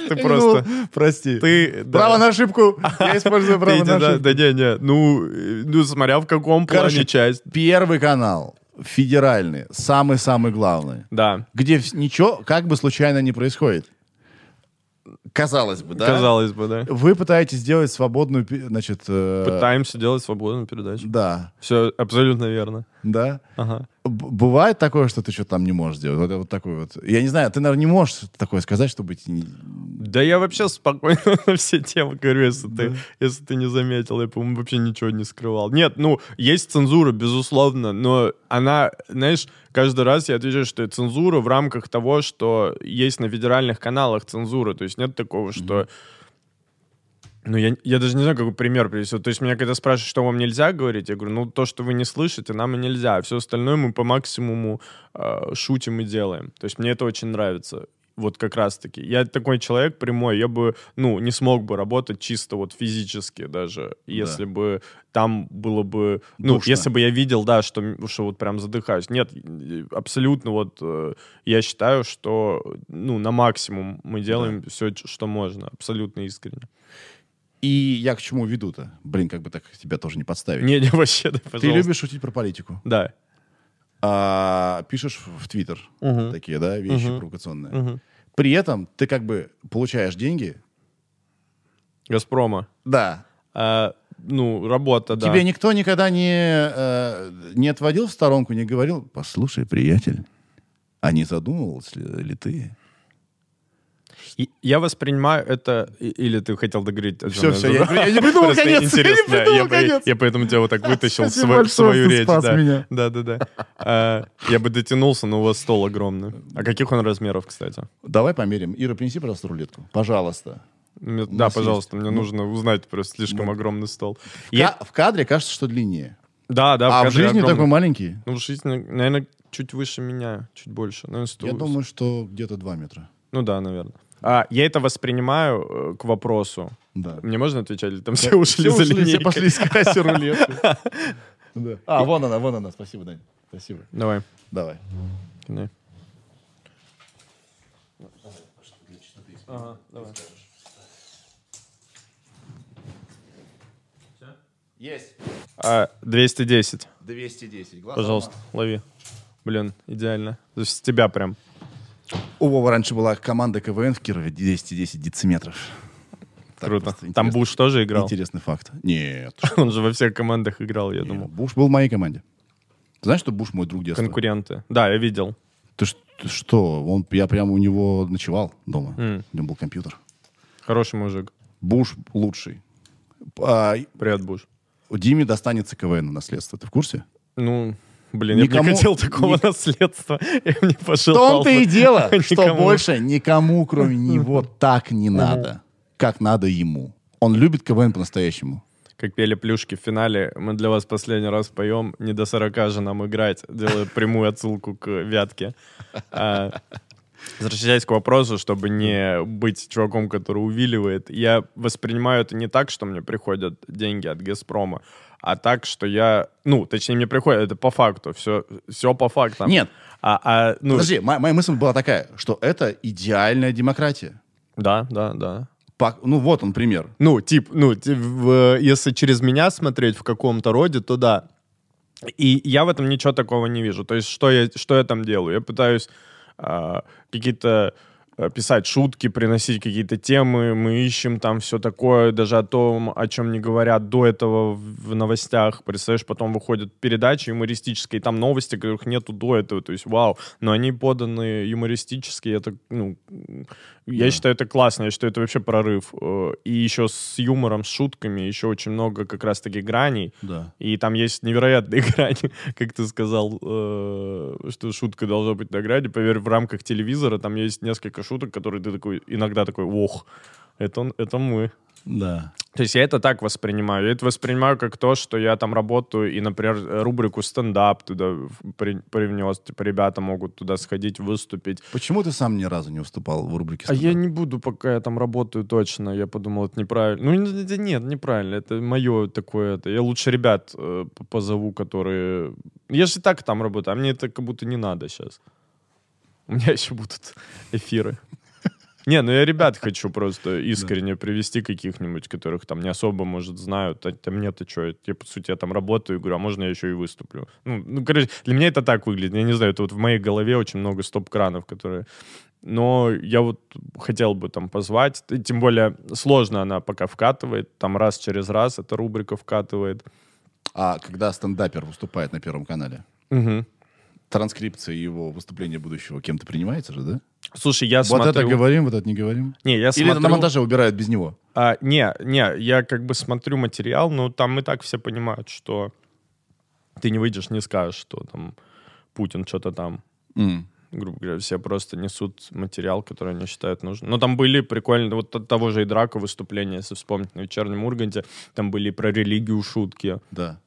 Ты просто... ну, прости. Ты... Право на ошибку. Я использую право на ошибку. да не, не, ну, ну, смотря в каком плане часть. Первый канал, федеральный, самый-самый главный, Да, где ничего как бы случайно не происходит. Казалось бы, да? казалось бы, да. Вы пытаетесь сделать свободную, значит... э, Пытаемся делать свободную передачу. Да, Все абсолютно верно. да. Ага. Бывает такое, что ты что-то там не можешь сделать? Вот, вот такой вот. Я не знаю, ты, наверное, не можешь такое сказать, чтобы... Да я вообще спокойно на все темы говорю, если ты, если ты не заметил. Я, по-моему, вообще ничего не скрывал. Нет, ну, есть цензура, безусловно, но она, знаешь, каждый раз я отвечаю, что это цензура в рамках того, что есть на федеральных каналах цензура. То есть нет такого, что... Ну, я, я даже не знаю, какой пример привести. То есть меня когда спрашивают, что вам нельзя говорить, я говорю, ну, то, что вы не слышите, нам и нельзя. А все остальное мы по максимуму э, шутим и делаем. То есть мне это очень нравится. Вот как раз-таки. Я такой человек прямой, я бы, ну, не смог бы работать чисто вот физически даже, если бы там было бы... Ну, Душно. если бы я видел, да, что, что вот прям задыхаюсь. Нет, абсолютно вот э, я считаю, что, ну, на максимум мы делаем все, что можно. Абсолютно искренне. И я к чему веду-то? Блин, как бы так тебя тоже не подставить. Не, не, вообще, да, Ты пожалуйста. любишь шутить про политику. Да. А, пишешь в Твиттер Мгм. такие, да, вещи Мгм. провокационные. Мгм. При этом ты как бы получаешь деньги. Газпрома. Да. А, ну, работа, да. Тебе никто никогда не, э, не отводил в сторонку, не говорил, послушай, приятель, а не задумывался ли, ли ты? И я воспринимаю это... Или ты хотел договорить? о Всё, чем всё, задал? я не- я не придумал конец, я не Интересно, придумал я, конец. я поэтому тебя вот так вытащил в Спасибо свою, в большое, свою речь. спас да. меня. Да, да, да. А, я бы дотянулся, но у вас стол огромный. А каких он размеров, кстати? Давай померим. Ира, принеси, пожалуйста, рулетку. Пожалуйста. Мне- да, пожалуйста, есть. мне Ну. нужно узнать, просто слишком Ну. огромный стол. В Я- В кадре кажется, что длиннее. Да, да. а в кадре жизни огромный. такой маленький? Ну, в жизни, наверное, чуть выше меня, чуть больше. Наверное, Я думаю, что где-то 2 метра. Ну да, наверное. А, я это воспринимаю э, к вопросу. Да. Мне можно отвечать? Или там все ушли Все за ушли, все линейкой? пошли искать рулетку. Да. А, вон она, вон она. Спасибо, Дань. Спасибо. Давай. Давай. кидай. Ага, давай. Есть. А, 210. 210. Глаз Пожалуйста, лови. Блин, идеально. То есть с тебя прям. У Вовы раньше была команда КВН в Кирове 210 дециметров. Так Круто. Там Буш тоже играл? Интересный факт. Нет. Он же во всех командах играл, я Нет, думал. Буш был в моей команде. Ты знаешь, что Буш мой друг детства? Конкуренты. Да, я видел. Ты, ты что? Он, я прямо у него ночевал дома. М. У него был компьютер. Хороший мужик. Буш лучший. А, Привет, Буш. Диме достанется КВН в наследство. Ты в курсе? Ну, блин, я бы Никому- не хотел такого ник- наследства. Я бы не В пожелал. том-то и дело, что Никому. больше никому, кроме него, так не надо, как надо ему. Он любит КВН по-настоящему. Как пели плюшки в финале, мы для вас последний раз поем «Не до 40 же нам играть», делая прямую отсылку к Вятке. А, Возвращаясь к вопросу, чтобы не быть чуваком, который увиливает, я воспринимаю это не так, что мне приходят деньги от «Газпрома», а так, что я... Ну, точнее, мне приходят, это по факту, все, все по фактам. Нет, А, а, ну, подожди, мо- моя мысль была такая, что это идеальная демократия. Да, да, да. Пак- Ну вот он пример. Ну, тип, ну, ти- в- если через меня смотреть в каком-то роде, то да. И я в этом ничего такого не вижу. То есть, что я, что я там делаю? Я пытаюсь а, какие-то писать шутки, приносить какие-то темы, мы ищем там все такое, даже о том, о чем не говорят до этого в новостях. Представляешь, потом выходят передачи юмористические, там новости, которых нету до этого. То есть, вау, но они поданы юмористически, это, ну, я Да. считаю, это классно, я считаю, это вообще прорыв. Э, И еще с юмором, с шутками, еще очень много как раз-таки граней. Да. И там есть невероятные грани, как ты сказал, э, что шутка должна быть на грани. Поверь, в рамках телевизора там есть несколько шуток, которые ты такой, иногда такой, ох, это, он- это мы. Да. То есть я это так воспринимаю. Я это воспринимаю как то, что я там работаю, и, например, рубрику стендап туда при- привнес. Типа ребята могут туда сходить, выступить. Почему ты сам ни разу не выступал в рубрике А я «Стендап»? не буду, пока я там работаю точно. Я подумал, это неправильно. Ну, это нет, неправильно. Это мое такое. Это. Я лучше ребят э, позову, которые... Я же и так там работаю, а мне это как будто не надо сейчас. У меня еще будут эфиры. Не, ну я ребят хочу просто искренне привести каких-нибудь, которых там не особо, может, знают. А там мне-то что? Я, по сути, я там работаю говорю, а можно я еще и выступлю? Ну, ну, короче, для меня это так выглядит. Я не знаю, это вот в моей голове очень много стоп-кранов, которые... Но я вот хотел бы там позвать. И Тем более сложно она пока вкатывает. Там раз через раз эта рубрика вкатывает. А когда стендапер выступает на Первом канале, Мгм. транскрипция его выступления будущего кем-то принимается же, да? Слушай, я Вот смотрю... это говорим, вот это не говорим. Не, я Или смотрю... на монтаже убирают без него? А, не, не, я как бы смотрю материал, но там и так все понимают, что ты не выйдешь, не скажешь, что там Путин что-то там, М. грубо говоря, все просто несут материал, который они считают нужным. Но там были прикольные, вот от того же и Драка выступления, если вспомнить, на вечернем Урганте, там были про религию шутки Да.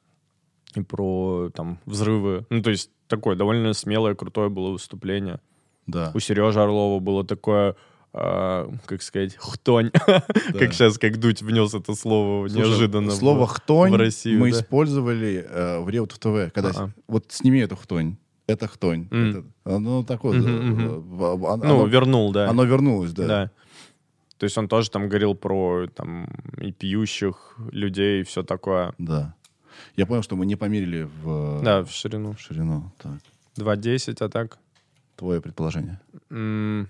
и про там взрывы. Ну, то есть такое довольно смелое, крутое было выступление. Да. У Сережи Орлова было такое, а, как сказать, хтонь. Как сейчас, как Дудь внес это слово Слушай, неожиданно. в- Слово «хтонь» в Россию, мы да. использовали э, в Реут ТВ. Когда Ага. с- вот сними эту хтонь. Это хтонь. М. Это- ну, такое. Мгм, э, мгм. э, оно, Ну, вернул, да. оно вернулось, да. Да. То есть он тоже там говорил про там и пьющих людей, и все такое. Да. Я понял, что мы не померили в, Да, в ширину. в ширину. Так. 2.10, а так? Твое предположение. М,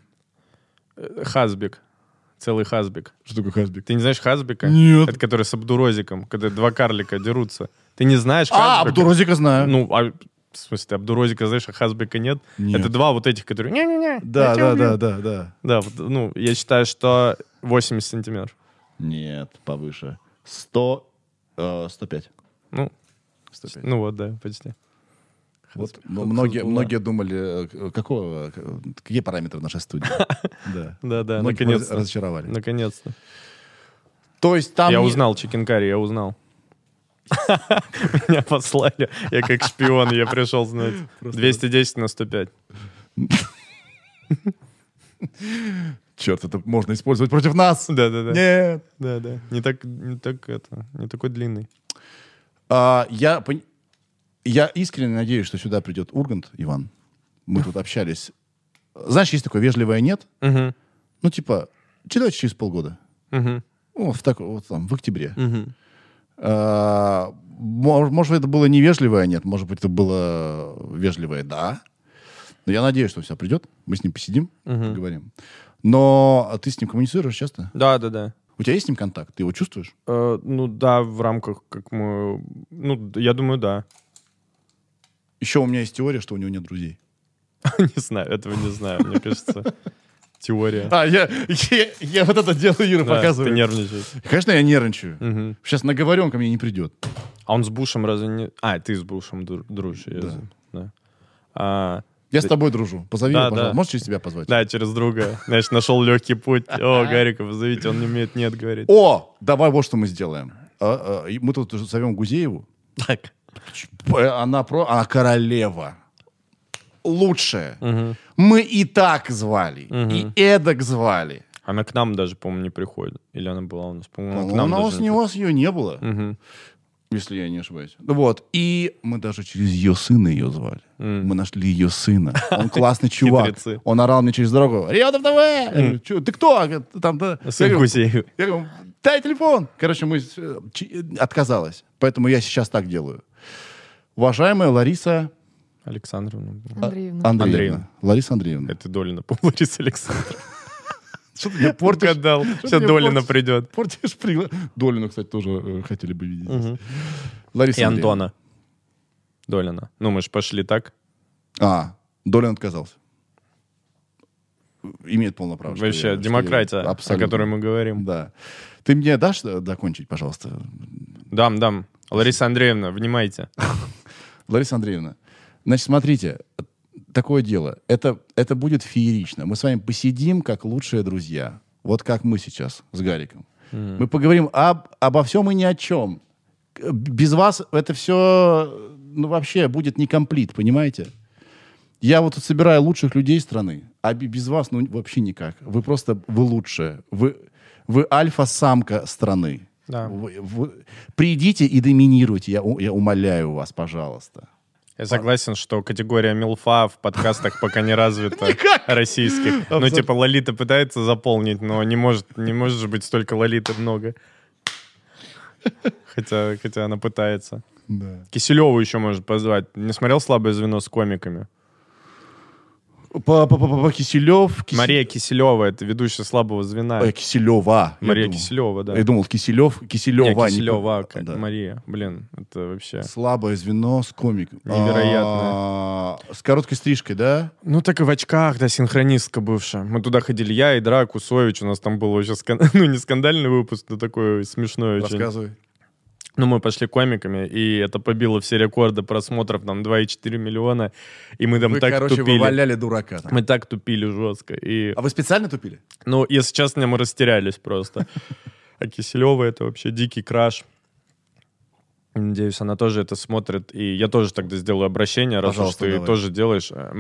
э, Хазбик. Целый Хазбик. Что такое хазбик? Ты не знаешь Хазбика? Нет. Это который с Абдурозиком, когда два карлика дерутся. Ты не знаешь А, Хазбика? Абдурозика знаю. Ну, а, в смысле, ты Абдурозика знаешь, а Хазбика нет? Нет. Это два вот этих, которые... Не-не-не, да, я тебя да, убью». да, да, да. Да, вот, ну, я считаю, что 80 сантиметров. Нет, повыше. 100, э, 105. Ну, 105. ну вот, да, почти. Вот, Хаз- многие, многие думали, э, какого, какие параметры нашей студии. Да. Да-да, Многих наконец-то. разочаровали. Наконец-то. То есть там... я узнал чикенкари, я узнал. Меня послали. Я как шпион, я пришел знать. 210 на 105. Черт, это можно использовать против нас. Да-да-да. Нет. Да-да. Не так, не так это, не такой длинный. А, я, пон- я искренне надеюсь, что сюда придет Ургант, Иван. Мы тут общались. Знаешь, есть такое вежливое нет. Мгм. Ну, типа, читайте через полгода. Мгм. Ну, в, так, вот там, в октябре. Мгм. А, мо- может быть, это было невежливое нет, может быть, это было вежливое да. Но я надеюсь, что все придет. Мы с ним посидим, Мгм. поговорим. Но ты с ним коммуницируешь часто? Да-да-да. У тебя есть с ним контакт? Ты его чувствуешь? Э, Ну да, в рамках, как мы... Ну, я думаю, да. Еще у меня есть теория, что у него нет друзей. Не знаю, этого не знаю. Мне кажется, теория. А, я, я, я вот это делаю, Юра, Да, показываю. Ты нервничаешь. Конечно, я нервничаю. Мгм. Сейчас наговорен ко мне не придет. А он с Бушем разве не... А, ты с Бушем дру- дружишь. я Да. Да. А, Я с тобой дружу. Позови Да, его, пожалуйста. да. Можешь через тебя позвать? Да, через друга. Знаешь, нашел легкий путь. О, Гарика, позовите, он не умеет нет говорить. О, давай вот что мы сделаем. А, а, мы тут зовем Гузееву. Так. Она про... Она королева. Лучшая. Мгм. Мы и так звали, Мгм. и эдак звали. Она к нам даже, по-моему, не приходит. Или она была у нас? По-моему, к У нас не у вас ее не было, Мгм. если я не ошибаюсь. Вот. И мы даже через ее сына ее звали. М. Мы нашли ее сына. Он классный чувак. Он орал мне через дорогу. Риотов ТВ! Я говорю, «Чё, Ты кто? Говорит, Там, да. Сын Я говорю, Гусеев. Я говорю, дай телефон. Короче, мы э, отказалась. Поэтому я сейчас так делаю. Уважаемая Лариса Андреевна. Александровна. Андреевна. Андреевна. Лариса Андреевна. Это Долина, по Лариса Александровна. Что ты мне портишь? Угадал. Сейчас Долина портишь? придет. Портишь пригла... Долину, кстати, тоже э, хотели бы видеть. Лариса И Андреевна. Антона. Долина. Ну, мы же пошли так. А, Долин отказался. Имеет полное право. Вообще, я- демократия, я- о которой мы говорим. Да. Ты мне дашь э, докончить, пожалуйста? Дам, дам. Лариса Андреевна, внимайте. Лариса Андреевна, значит, смотрите, такое дело. Это, это будет феерично. Мы с вами посидим, как лучшие друзья. Вот как мы сейчас с Гариком. Мы поговорим об, обо всем и ни о чем. Без вас это все, ну, вообще будет не комплит, понимаете? Я вот тут собираю лучших людей страны, а бе- без вас, ну, вообще никак. Вы просто, вы лучшие. Вы, вы альфа-самка страны. Да. Вы- вы- придите и доминируйте, я, я умоляю вас, пожалуйста. Я согласен, что категория милфа в подкастах пока не развита российских. Ну, Абсолютно. типа, Лолита пытается заполнить, но не может, не может же быть столько Лолиты много. Хотя, хотя она пытается. Киселеву еще может позвать. Не смотрел «Слабое звено» с комиками? По, по, по, по- Киселев. Кисе- Мария Киселева, это ведущая «Слабого звена». Э, Киселева. Мария. Киселева, да. Я думал, Киселев, Киселева. Не, не Киселева, как да. Мария. Блин, это вообще... Слабое звено с комиком. Невероятно. А, С короткой стрижкой, да? Ну, так и в очках, да, синхронистка бывшая. Мы туда ходили, я и Драк Усович, у нас там был вообще, скан- ну, не скандальный выпуск, но такой смешной очень. Рассказывай. Ну, мы пошли комиками, и это побило все рекорды просмотров, там, 2,4 миллиона, и мы там Вы, так короче, тупили. вываляли дурака. там. Мы так тупили жестко. И, А вы специально тупили? ну, если честно, мы растерялись просто. А Киселева это вообще дикий краш. Надеюсь, она тоже это смотрит. И я тоже тогда сделаю обращение, раз уж ты давай. тоже делаешь. Э,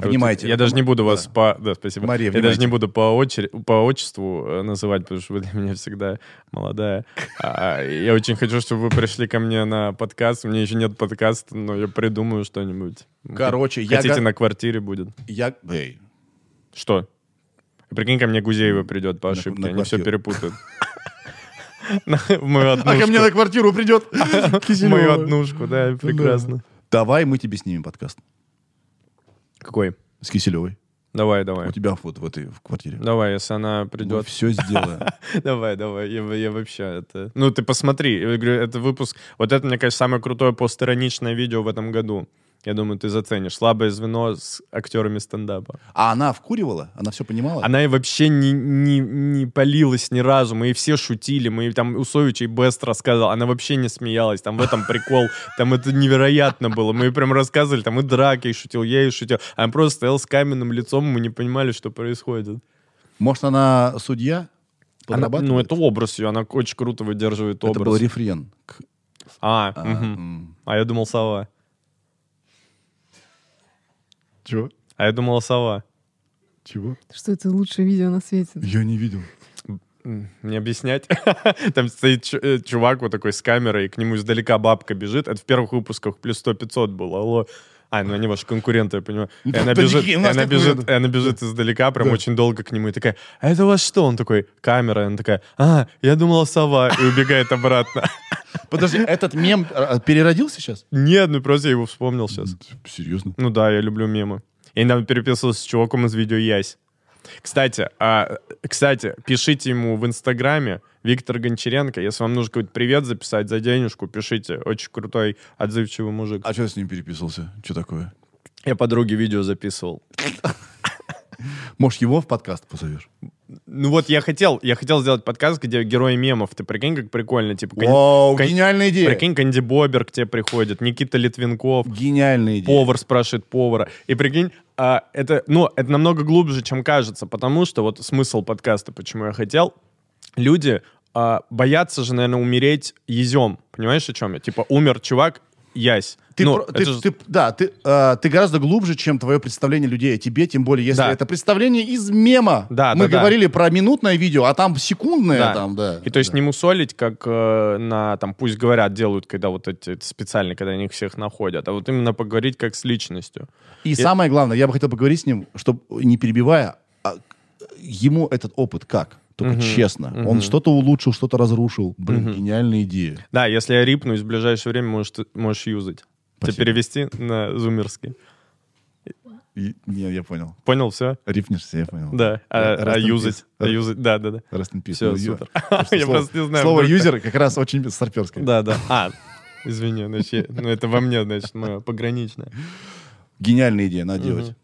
Мария, Внимайте. Я даже не буду вас Да. по... Да, спасибо. Мария, я даже не буду по, очере- по отчеству э, называть, потому что вы для меня всегда молодая. А, я очень хочу, чтобы вы пришли ко мне на подкаст. У меня еще нет подкаста, но я придумаю что-нибудь. Короче, я Хотите, на квартире будет. Я... Эй, Что? Прикинь, ко мне Гузеева придет по На- ошибке, на они все перепутают. На- а ко мне на квартиру придет мою однушку, да, прекрасно. Давай мы тебе снимем подкаст Какой? с Киселевой. Давай, давай. У тебя вот в этой в квартире. Давай, если она Мы придет. все сделаем. Давай, давай, я, я вообще это... Ну, ты посмотри, я говорю, это выпуск... Вот это, мне кажется, самое крутое постироничное видео в этом году. Я думаю, ты заценишь. Слабое звено с актерами стендапа. А она вкуривала? Она все понимала? Она и вообще не, не, не палилась ни разу. Мы и все шутили. Мы и там Усович и Бест рассказывал. Она вообще не смеялась. Там в этом прикол. Там это невероятно было. Мы ей прям рассказывали. Там и драки шутил, я и шутил. Она просто стояла с каменным лицом. Мы не понимали, что происходит. Может, она судья? Она- ну, это образ ее. Она очень круто выдерживает образ. Это был рефрен. к- А, а, м. а я думал сова. Чего? А я думала сова. Чего? Что это лучшее видео на свете? Я не видел. Мне объяснять? Там стоит э, чувак вот такой с камерой, и к нему издалека бабка бежит. Это в первых выпусках плюс 100-500 было. Алло. А, ну они ваши конкуренты, я понимаю. И Да она бежит, и она бежит, и она бежит издалека, прям Да. очень долго к нему, и такая, а это у вас что? Он такой, камера, и она такая, а, я думала сова, и убегает обратно. Подожди, этот мем э, переродился сейчас? Нет, ну просто я его вспомнил сейчас. Серьезно? Ну да, я люблю мемы. Я недавно переписывался с чуваком из видео Ясь. Кстати, а, кстати, пишите ему в Инстаграме Виктор Гончаренко. Если вам нужно какой-то привет записать за денежку, пишите. Очень крутой, отзывчивый мужик. А что ты с ним переписывался? Что такое? Я подруге видео записывал. Может, его в подкаст позовешь? Ну вот я хотел, я хотел сделать подкаст, где герои мемов. Ты прикинь, как прикольно. Типа, Вау, Кон- гениальная идея. прикинь, Канди Бобер к тебе приходит, Никита Литвинков. Гениальная идея. повар спрашивает повара. И прикинь, а, это, ну, это намного глубже, чем кажется, потому что вот смысл подкаста, почему я хотел, люди а, боятся же, наверное, умереть езем. Понимаешь, о чем я? Типа, умер чувак, ясь. Ты, Ну, про- ты- же- ты- да, ты, э, ты гораздо глубже, чем твое представление людей о тебе, тем более, если Да. это представление из мема. Да, Мы да, да. говорили про минутное видео, а там секундное, Да. там, да. И то есть да. не мусолить, как э, на, там, пусть говорят, делают, когда вот эти специально, когда они их всех находят, а вот именно поговорить как с личностью. И самое главное, я бы хотел поговорить с ним, чтобы, не перебивая, а ему этот опыт как? Только Мгм, честно. мгм. Он что-то улучшил, что-то разрушил. Блин, Мгм. гениальная идея. Да, если я рипнусь, в ближайшее время можешь, можешь юзать. Спасибо. перевести на зумерский. И- не, я понял. Понял, все? Рифнешься, я понял. Да, а, Rest а in юзать, а юзать, да, да, да. Rest in peace. Все, Ну, супер. Я просто не знаю. Слово юзер как раз очень старперское. Да, да. А, извини, значит, я- ну это во мне, значит, мое пограничное. Гениальная идея, надо делать.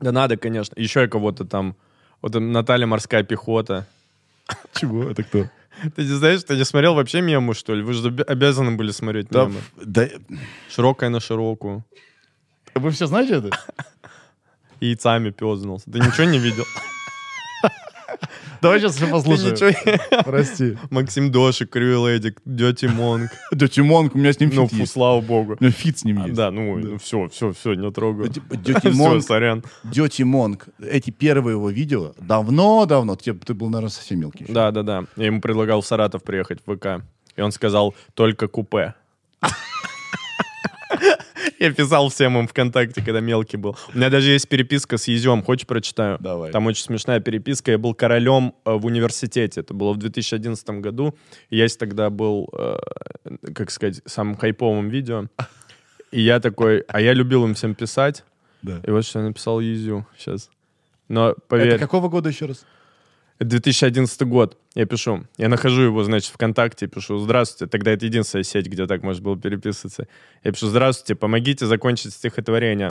Да надо, конечно. Еще я кого-то там, вот Наталья Морская пехота. Чего? Это кто? Ты не знаешь, ты не смотрел вообще мемы, что ли? Вы же обязаны были смотреть Да, мемы. да, Широкая на широкую. Вы все знаете это? Яйцами пёзнулся. Ты ничего не видел? Давай сейчас все послушаем. Прости. Максим Дошик, Cruel Addict, Dirty Monk. Dirty Monk, у меня с ним Ну, фит фу, есть. слава богу. У меня фит с ним А, есть. Да, ну, ну все, все, все, не трогаю. Все, Monk, сорян. Dirty Monk, эти первые его видео, давно-давно, ты, ты был, наверное, совсем мелкий. Да, да, да. Я ему предлагал в Саратов приехать в ВК. И он сказал, только купе. Я писал всем им ВКонтакте, когда мелкий был. У меня даже есть переписка с Езем. Хочешь, прочитаю? Давай. Там очень смешная переписка. Я был королем э, в университете. Это было в 2011 году. Я тогда был, э, как сказать, самым хайповым видео. И я такой... А я любил им всем писать. Да. И вот что я написал Езю сейчас. Но поверь... Это какого года еще раз? Это 2011 год. Я пишу. Я нахожу его, значит, ВКонтакте, пишу «Здравствуйте». Тогда это единственная сеть, где так можно было переписываться. Я пишу «Здравствуйте, помогите закончить стихотворение».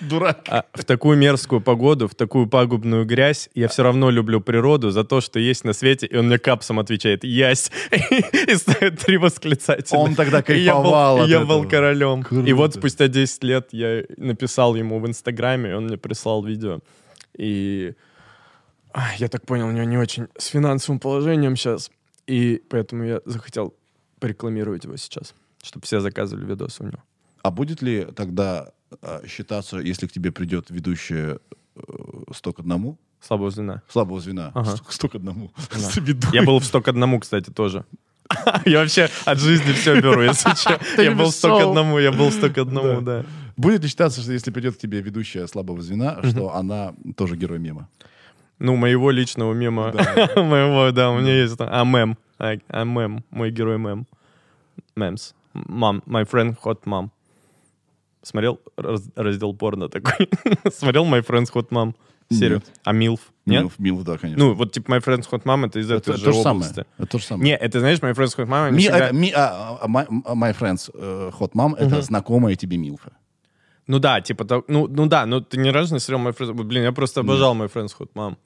Дурак. А в такую мерзкую погоду, в такую пагубную грязь я все равно люблю природу за то, что есть на свете. И он мне капсом отвечает «Ясь!» И ставит три восклицательных. Он тогда И я был- кайфовал я был королем. И вот спустя 10 лет я написал ему в Инстаграме, он мне прислал видео. И я так понял, у него не очень с финансовым положением сейчас. И поэтому я захотел порекламировать его сейчас, чтобы все заказывали видосы у него. А будет ли тогда а, считаться, если к тебе придет ведущая э, к одному? Слабого звена. Слабого звена. Ага. Сто- Сто к одному. Да. Я был в сто к одному, кстати, тоже. Я вообще от жизни все беру, если что. Я был сто к одному, я был сто к одному, да. Будет ли считаться, что если придет к тебе ведущая слабого звена, что она тоже герой мема? Ну, моего личного мема. Моего, да, у меня есть. там, А, мем. А, а, мем. Мой герой мем. Мемс. Мам. My friend hot mom. Смотрел раз- раздел порно такой? Смотрел My Friend's Hot Mom? Серию? Нет. А Милф? Нет? Милф, Милф, да, конечно. Ну, вот типа My Friend's Hot Mom это из это этой же то же самое. области. Это то же самое. Не, это знаешь, My Friend's Hot Mom, Ми- всегда- это ми- а, а, my, my friends э, hot mom это знакомая тебе Милфа. Ну да, типа, так- ну, ну да, но ты ни разу не смотрел My Friend's... Блин, я просто обожал My Friend's Mom.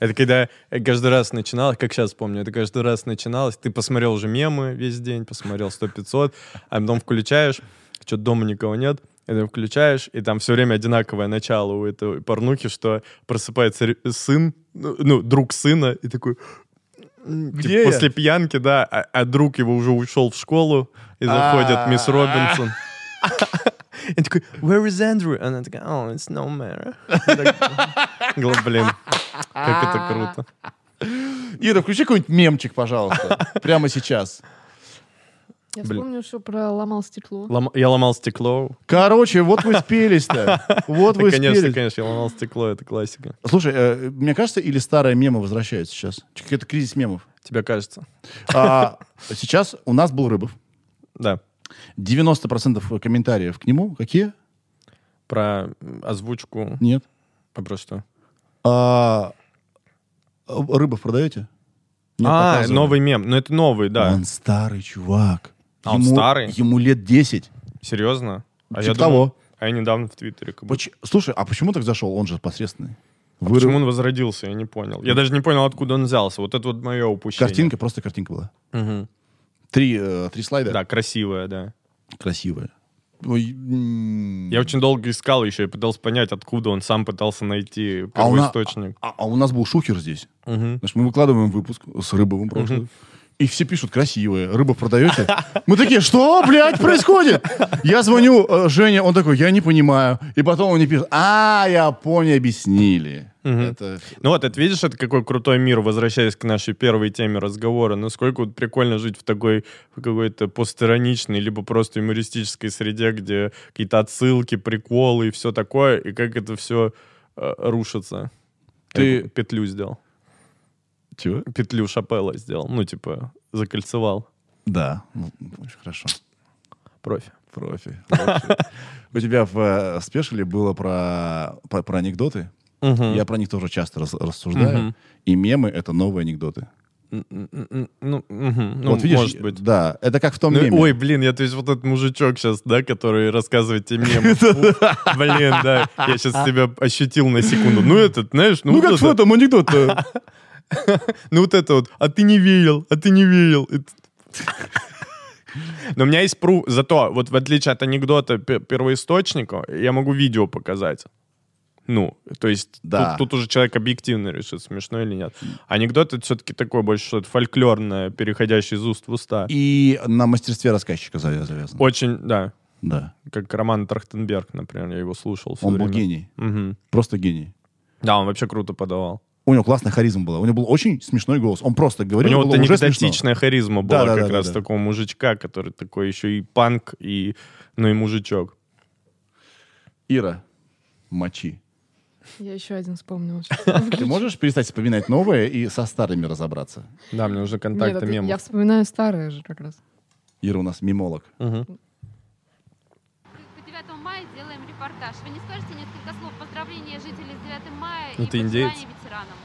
Это когда каждый раз начинал, как сейчас помню, это каждый раз начиналось, ты посмотрел уже мемы весь день, посмотрел 100-500, а потом включаешь, что дома никого нет, и ты включаешь, и там все время одинаковое начало у этой порнухи, что просыпается сын, ну, ну, друг сына, и такой... типа, Где я? после пьянки, да, а, а друг его уже ушел в школу, и заходит мисс А. Робинсон. И такой, where is Andrew? Она такая, oh, it's no matter. Блин, как это круто. Ира, включи какой-нибудь мемчик, пожалуйста, прямо сейчас. Я Блин. вспомню, что про ломал стекло. Лом- Я ломал стекло. Короче, вот вы спелись-то. Вот вы конечно, спелись. конечно, я ломал стекло, это классика. Слушай, э, мне кажется, или старые мемы возвращаются сейчас? Какой-то кризис мемов. Тебе кажется? А, сейчас у нас был Рыбов. Да. 90% комментариев к нему какие? Про озвучку. Нет. А про что? А, Рыбов продаете? Нет, а, показывали. новый мем. Ну, это новый, да. Он старый чувак. А он Ему- старый? Ему лет 10. Серьезно? А Типа я думал- того. А я недавно в Твиттере. как Поч- Слушай, а почему так зашел? Он же посредственный. А Выры- Почему он возродился, я не понял. Я даже не понял, откуда он взялся. Вот это вот мое упущение. Картинка, просто картинка была. Мгм. Три, э, три слайда. Да, красивая, да. Красивая. Ой. Я очень долго искал еще и пытался понять, откуда он сам пытался найти А у, на- первоисточник. а- а у нас был шухер здесь. Мгм. Значит, мы выкладываем выпуск с Рыбовым прошлый. И все пишут, красивые. Рыбов продаете? Мы такие, что, блядь, происходит? Я звоню э, Жене, он такой, я не понимаю. И потом он мне пишет, а, я понял, объяснили. Это... Ну вот, это видишь, это какой крутой мир, возвращаясь к нашей первой теме разговора. Насколько вот прикольно жить в такой какой-то постироничной, либо просто юмористической среде, где какие-то отсылки, приколы и все такое, и как это все рушится. Ты- Я петлю сделал. Чего? Петлю Шапелла сделал. Ну, типа, закольцевал. Да, ну, очень хорошо. Профи. Профи. У тебя в э, спешиле было про анекдоты. Мгм. Я про них тоже часто рас- рассуждаю. Мгм. И мемы — это новые анекдоты. Ну, мгм. ну, вот видишь, может быть. да, это как в том Ну, меме. ой, блин, я то есть вот этот мужичок сейчас, да, который рассказывает тебе мемы. Блин, да, я сейчас тебя ощутил на секунду. Ну, этот, знаешь, ну, ну как в это- этом анекдот-то? ну вот это вот, а ты не верил, а ты не верил. Но у меня есть пру... Зато, вот в отличие от анекдота пе- первоисточника, я могу видео показать. Ну, то есть Да. тут, тут уже человек объективно решит, смешно или нет. Анекдот это все-таки такое больше что-то фольклорное, переходящее из уст в уста. И на мастерстве рассказчика завя- завязано. Очень, да, Да. как Роман Трахтенберг, например, я его слушал Он был время. гений. Мгм. Просто гений. Да, он вообще круто подавал. У него классная харизма была. У него был очень смешной голос. Он просто У говорил, него было вот анекдотичная харизма была Да, да, как да, раз да, да. такого мужичка, который такой еще и панк, и, ну и мужичок. Ира, мочи. Я еще один вспомнила. Ты можешь перестать вспоминать новое и со старыми разобраться? Да, мне уже контакты мемов. я вспоминаю старые же как раз. Ира у нас мимолог. Мгм. По 9 мая делаем репортаж. Вы не скажете несколько слов поздравления жителей с 9 мая Ну, и ты индеец. пожелания ветеранам?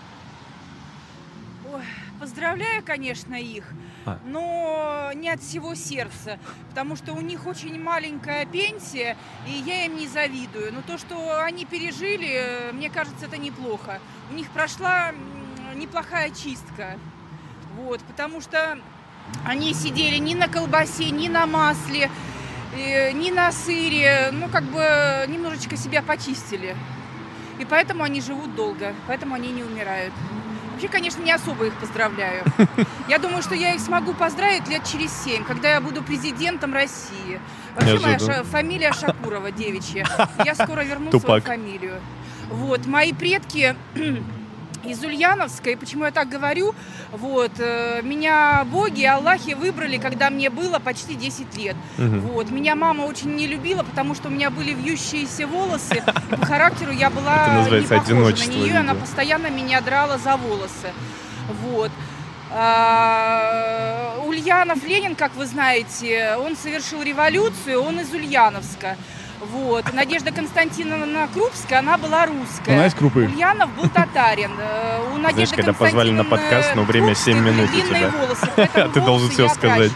Ой, поздравляю, конечно, их, А. но не от всего сердца, потому что у них очень маленькая пенсия, и я им не завидую. Но то, что они пережили, мне кажется, это неплохо. У них прошла неплохая чистка, вот, потому что они сидели ни на колбасе, ни на масле, э, ни на сыре, ну, как бы немножечко себя почистили. И поэтому они живут долго, поэтому они не умирают. Вообще, конечно, не особо их поздравляю. Я думаю, что я их смогу поздравить лет через семь, когда я буду президентом России. Вообще, моя ша- фамилия Шакурова девичья. Я скоро верну Тупак. свою фамилию. Вот, мои предки из Ульяновска, и почему я так говорю, вот, э, меня боги, Аллахи выбрали, когда мне было почти 10 лет. Мгм. Вот. Меня мама очень не любила, потому что у меня были вьющиеся волосы. И по характеру я была не похожа на нее. и Она постоянно меня драла за волосы. Вот. А, Ульянов Ленин, как вы знаете, он совершил революцию, он из Ульяновска. Вот. Надежда Константиновна Крупская, она была русская. Она из Крупы. Ульянов был татарин. Э, У Надежды Знаешь, когда позвали на подкаст, но время Крупской 7 минут у тебя. волосы, поэтому Ты должен я сказать.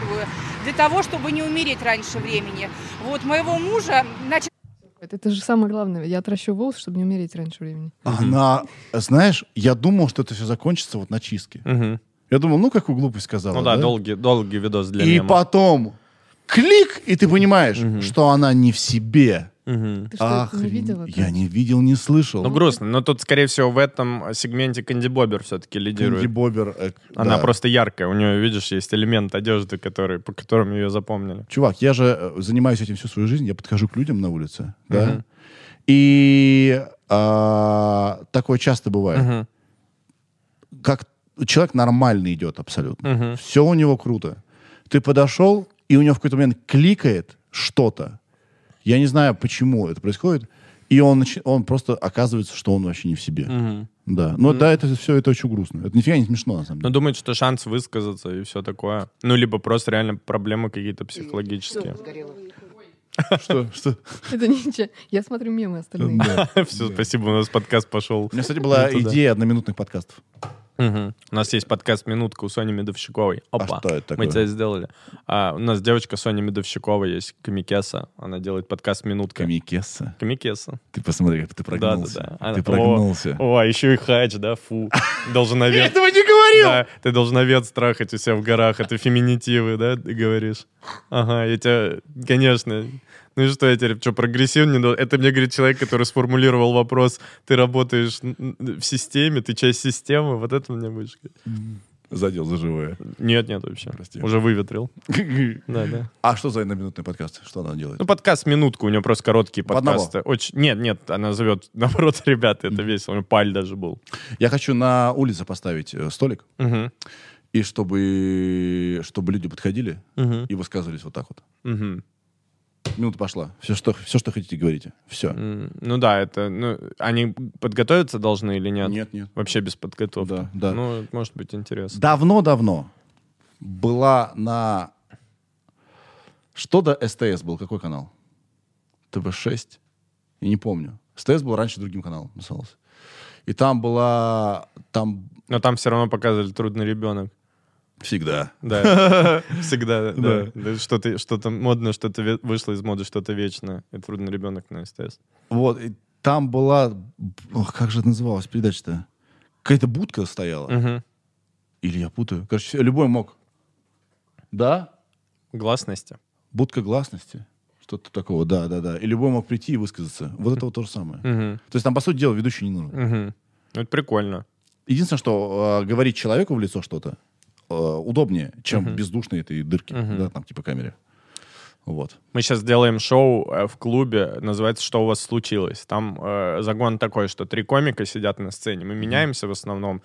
Для того, чтобы не умереть раньше времени. Вот моего мужа, значит, Это, это же самое главное. Я отращу волосы, чтобы не умереть раньше времени. Она, знаешь, я думал, что это все закончится вот на чистке. Мгм. Я думал, ну какую глупость сказала. Ну да, долгий, долгий видос для И мема. потом клик, и ты понимаешь, Мгм. что она не в себе. Мгм. Ты что, это не видела? Я не видел, не слышал. Ну, грустно. Но тут, скорее всего, в этом сегменте Канди Бобер все-таки лидирует. Бобер. э, Она да. просто яркая. У нее, видишь, есть элемент одежды, который, по которому ее запомнили. Чувак, я же э, занимаюсь этим всю свою жизнь, я подхожу к людям на улице, да, Мгм. и а, такое часто бывает. Мгм. Как человек нормальный идет абсолютно. Мгм. Все у него круто. Ты подошел, и у него в какой-то момент кликает что-то. Я не знаю, почему это происходит. И он, он просто оказывается, что он вообще не в себе. Мгм. Да. Но да, это все это очень грустно. Это нифига не смешно, на самом Ну, деле. думает, что шанс высказаться и все такое. Ну, либо просто реально проблемы какие-то психологические. Что? Что? Это ничего. Я смотрю мемы остальные. Все, спасибо, у нас подкаст пошел. У меня, кстати, была идея одноминутных подкастов. Мгм. У нас есть подкаст «Минутка» у Сони Медовщиковой. Опа, что это мы такое? тебя сделали. А, у нас девочка Соня Медовщикова есть, комикеса. Она делает подкаст «Минутка». Комикесса. Комикеса. Ты посмотри, как ты Да, прогнулся. да, да. Ты Она- прогнулся. О, а еще и хач, да, фу. Должновед. Этого не говорил! Да, ты должновед страхать у себя в горах. Это феминитивы, да, ты говоришь? Ага, я тебя, конечно. Ну и что я теперь, что, прогрессивный? Это мне говорит человек, который сформулировал вопрос, ты работаешь в системе, ты часть системы, вот это мне будешь. Задел за живое. Нет, нет вообще. Прости. Уже выветрил. Да, да. А что за одноминутный подкаст? Что она делает? Ну, подкаст «Минутку», у нее просто короткие подкасты. Очень... Нет, нет, она зовет, наоборот, ребята, это весело. У нее паль даже был. Я хочу на улице поставить э, столик, и чтобы, чтобы люди подходили Мгм. и высказывались вот так вот. Мгм. Минута пошла. Все, что, все, что хотите, говорите. Все. М, Ну да, это... Ну, они подготовиться должны или нет? Нет, нет. Вообще без подготовки. Да, да. Ну, может быть интересно. Давно-давно была на... Что до СТС был? Какой канал? ТВ-6? Я не помню. СТС был раньше другим каналом назывался. И там была... Там Но там все равно показывали «Трудный ребенок». Всегда. Да, всегда. Да. да. Что-то что-то модное, что-то ве- вышло из моды, что-то вечное. И «Трудный ребенок» на СТС. Вот, и там была... Ох, как же это называлась передача-то? Какая-то будка стояла. Мгм. Или я путаю? Короче, любой мог. Да? Гласности. Будка гласности. Что-то такого, да, да, да. И любой мог прийти и высказаться. Вот это вот то же самое. Мгм. То есть там, по сути дела, ведущий не нужен. Ну, Это прикольно. Единственное, что э, говорить человеку в лицо что-то удобнее, чем Мгм. бездушные этой дырки, Мгм. да, там типа камере. Вот. Мы сейчас делаем шоу э, в клубе, называется «Что у вас случилось?». Там э, загон такой, что три комика сидят на сцене. Мы меняемся в основном,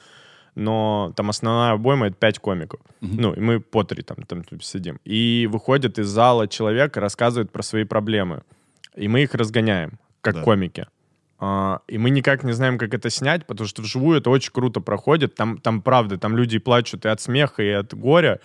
но там основная обойма — это пять комиков. Мгм. Ну, и мы по три там, там сидим. И выходит из зала человек рассказывает про свои проблемы. И мы их разгоняем, как Да. комики. А, и мы никак не знаем, как это снять, потому что вживую это очень круто проходит. Там, там правда, там люди плачут и от смеха, и от горя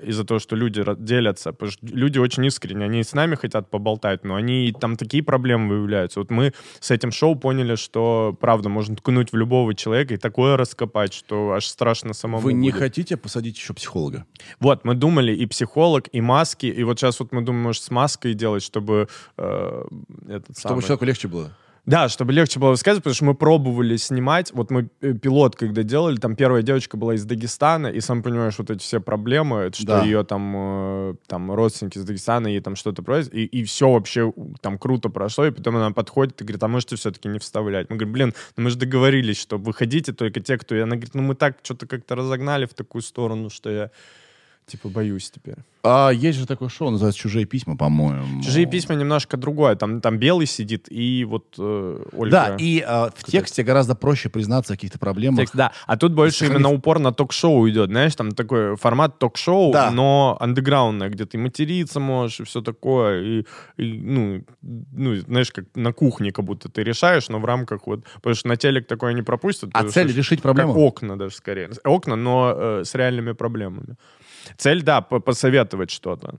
из-за того, что люди делятся. Потому что люди очень искренне, они с нами хотят поболтать, но они там такие проблемы выявляются. Вот мы с этим шоу поняли, что правда можно ткнуть в любого человека и такое раскопать, что аж страшно самому Вы не будет. хотите посадить еще психолога? Вот, мы думали и психолог, и маски, и вот сейчас вот мы думаем, может, с маской делать, чтобы э, этот Чтобы самый- человеку легче было? Да, чтобы легче было высказывать, потому что мы пробовали снимать. Вот мы э, пилот, когда делали, там первая девочка была из Дагестана, и сам понимаешь, вот эти все проблемы, это что Да. ее там, э, там родственники из Дагестана, ей там что-то происходит, и, и все вообще там круто прошло, и потом она подходит и говорит, а можете все-таки не вставлять? Мы говорим, блин, ну мы же договорились, что выходите только те, кто... И она говорит, ну мы так что-то как-то разогнали в такую сторону, что я типа боюсь теперь. А есть же такое шоу, называется «Чужие письма», по-моему. Чужие письма немножко другое. Там, там белый сидит, и вот э, Ольга... Да, и э, в тексте гораздо проще признаться о каких-то проблемах. Текст, да. А тут больше сохранив- именно упор на ток-шоу идет. Знаешь, там такой формат ток-шоу, Да. но андеграундное, где ты материться можешь и все такое. И, и, ну, ну, знаешь, как на кухне как будто ты решаешь, но в рамках вот... Потому что на телек такое не пропустят. А цель решить проблему? окна даже скорее. Окна, но э, с реальными проблемами. Цель, да, по- посоветовать что-то.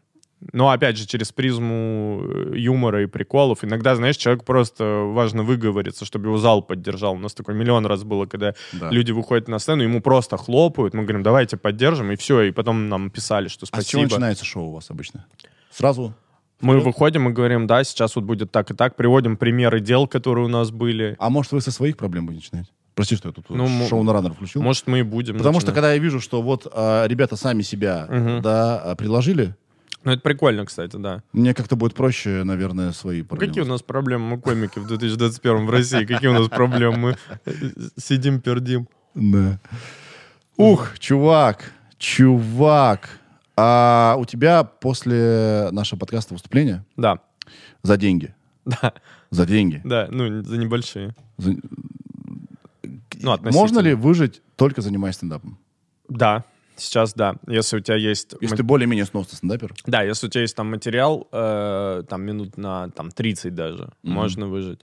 Но, опять же, через призму э, юмора и приколов. Иногда, знаешь, человек просто важно выговориться, чтобы его зал поддержал. У нас такой миллион раз было, когда Да. люди выходят на сцену, ему просто хлопают. Мы говорим, давайте поддержим, и все. И потом нам писали, что А с чего спасибо. начинается шоу у вас обычно? Сразу? Мы выходим и говорим, да, сейчас вот будет так и так. Приводим примеры дел, которые у нас были. А может, вы со своих проблем будете начинать? Прости, что я тут Ну, м- шоу на раннер включил. Может, мы и будем. Потому что начинать. когда я вижу, что вот а, ребята сами себя Мгм. да, а, предложили, Ну, это прикольно, кстати, да. мне как-то будет проще, наверное, свои проблемы. Какие у нас проблемы, мы комики в 2021 в России? Какие у нас проблемы? Мы э, сидим, пердим. Да. Ух, чувак, чувак. А у тебя после нашего подкаста выступления Да, за деньги? да, За деньги. да, ну, за небольшие. За- Ну. Можно ли выжить только занимаясь стендапом? Да, сейчас да. Если у тебя есть... Если ты более-менее сносный стендапер? Да, если у тебя есть там материал, э, там минут на там, 30 даже, Мгм. можно выжить.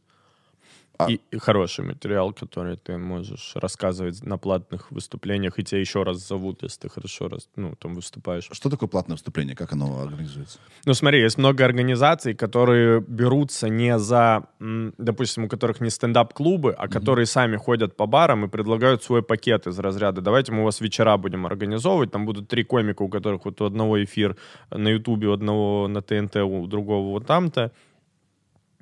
А- И, и хороший материал, который ты можешь рассказывать на платных выступлениях, и тебя еще раз зовут, если ты хорошо раз, ну, там выступаешь. Что такое платное выступление? Как оно организуется? Ну, смотри, есть много организаций, которые берутся не за, допустим, у которых не стендап-клубы, а которые сами ходят по барам и предлагают свой пакет из разряда. Давайте мы у вас вечера будем организовывать. Там будут три комика, у которых вот у одного эфир на Ютубе, у одного на ТНТ, у другого вот там-то.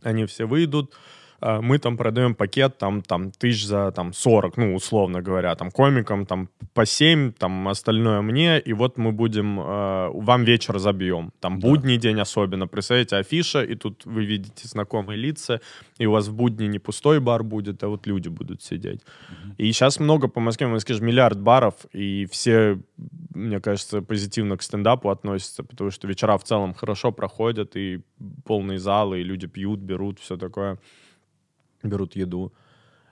Они все выйдут. А, Мы там продаем пакет там, там тысяч за там 40, ну, условно говоря, там комикам там по 7, там остальное мне, и вот мы будем, э, вам вечер забьем. Там Да. будний день особенно. Представляете, афиша, и тут вы видите знакомые лица, и у вас в будни не пустой бар будет, а вот люди будут сидеть. И сейчас много по Москве, Москве же миллиард баров, и все, мне кажется, позитивно к стендапу относятся, потому что вечера в целом хорошо проходят, и полные залы, и люди пьют, берут, все такое, берут еду.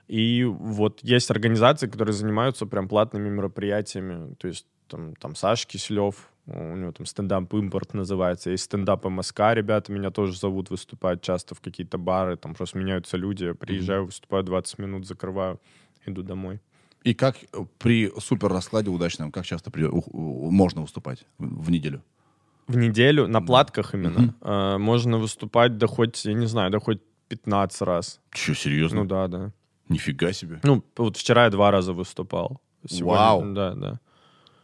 И вот есть организации, которые занимаются прям платными мероприятиями. То есть там, там Саша Киселев, у него там стендап импорт называется, есть стендап МСК, ребята меня тоже зовут выступать часто в какие-то бары, там просто меняются люди, я приезжаю, выступаю 20 минут, закрываю, иду домой. И как э, при супер раскладе удачном, как часто при- у- можно выступать в неделю? В неделю на платках именно э, можно выступать да хоть, я не знаю, да хоть 15 раз. Че, серьезно? Ну да, да. Нифига себе. Ну, вот вчера я два раза выступал. Вау. Да, да.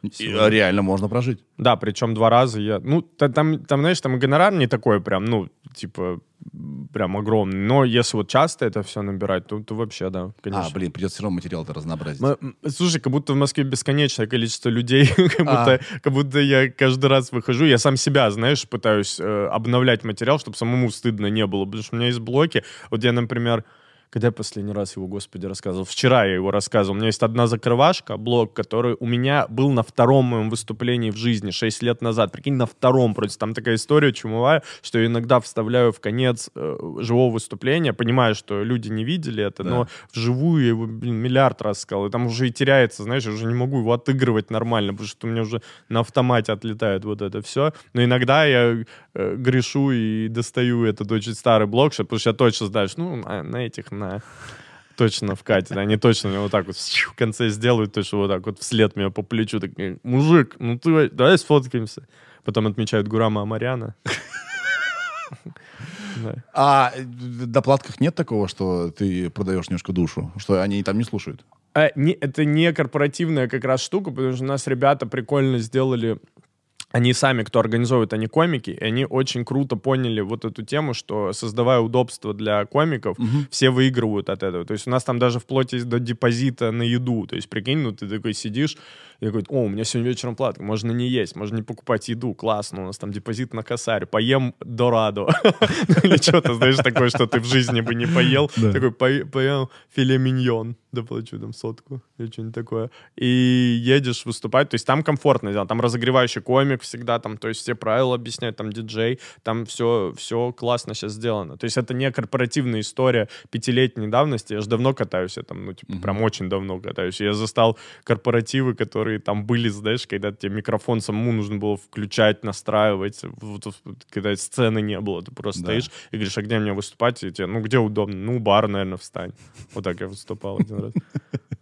И, а, реально можно прожить. Да, причем два раза я... Ну, та- там, там, знаешь, там гонорар не такой прям, ну, типа, прям огромный. Но если вот часто это все набирать, то, то вообще, да, конечно. А, блин, придется все равно материал-то разнообразить. М- м, Слушай, как будто в Москве бесконечное количество людей, как, будто, как будто я каждый раз выхожу, я сам себя, знаешь, пытаюсь э, обновлять материал, чтобы самому стыдно не было, потому что у меня есть блоки. Вот я, например, когда я последний раз его, господи, рассказывал? Вчера я его рассказывал. У меня есть одна закрывашка, блок, который у меня был на втором моем выступлении в жизни 6 лет назад. Прикинь, на втором просто. Там такая история чумовая, что я иногда вставляю в конец э, живого выступления, понимаю, что люди не видели это, Да. но вживую я его, блин, миллиард раз сказал. И там уже и теряется, знаешь, я уже не могу его отыгрывать нормально, потому что у меня уже на автомате отлетает вот это все. Но иногда я э, грешу и достаю этот очень старый что- потому что я точно знаю, что, ну, на, на этих, на... Точно вкатит. Они точно мне вот так вот в конце сделают, точно вот так вот вслед меня по плечу. Так, мужик, ну ты, давай сфоткаемся. Потом отмечают Гурама Амаряна. А в доплатках нет такого, что ты продаешь немножко душу? Что они там не слушают? А, не- это не корпоративная как раз штука, потому что у нас ребята прикольно сделали они сами, кто организовывает, они комики, и они очень круто поняли вот эту тему, что создавая удобство для комиков, все выигрывают от этого. То есть у нас там даже вплоть до депозита на еду. То есть, прикинь, ну ты такой сидишь, и такой, о, у меня сегодня вечером платка, можно не есть, можно не покупать еду, классно, у нас там депозит на косарь, поем дорадо. Или что-то, знаешь, такое, что ты в жизни бы не поел. Такой, «Пое- поем филе миньон, доплачу там сотку или что-нибудь такое. И едешь выступать, то есть там комфортно сделано, там разогревающий комик всегда, там, то есть все правила объясняют, там диджей, там все, все классно сейчас сделано. То есть это не корпоративная история пятилетней давности, я же давно катаюсь, я там, ну, типа, прям очень давно катаюсь. Я застал корпоративы, которые там были, знаешь, когда тебе микрофон самому нужно было включать, настраивать, вот, когда сцены не было, ты просто Да. стоишь и говоришь, а где мне выступать? И тебе, ну, где удобно? Ну, у бара, наверное, встань. Вот так я выступал один раз.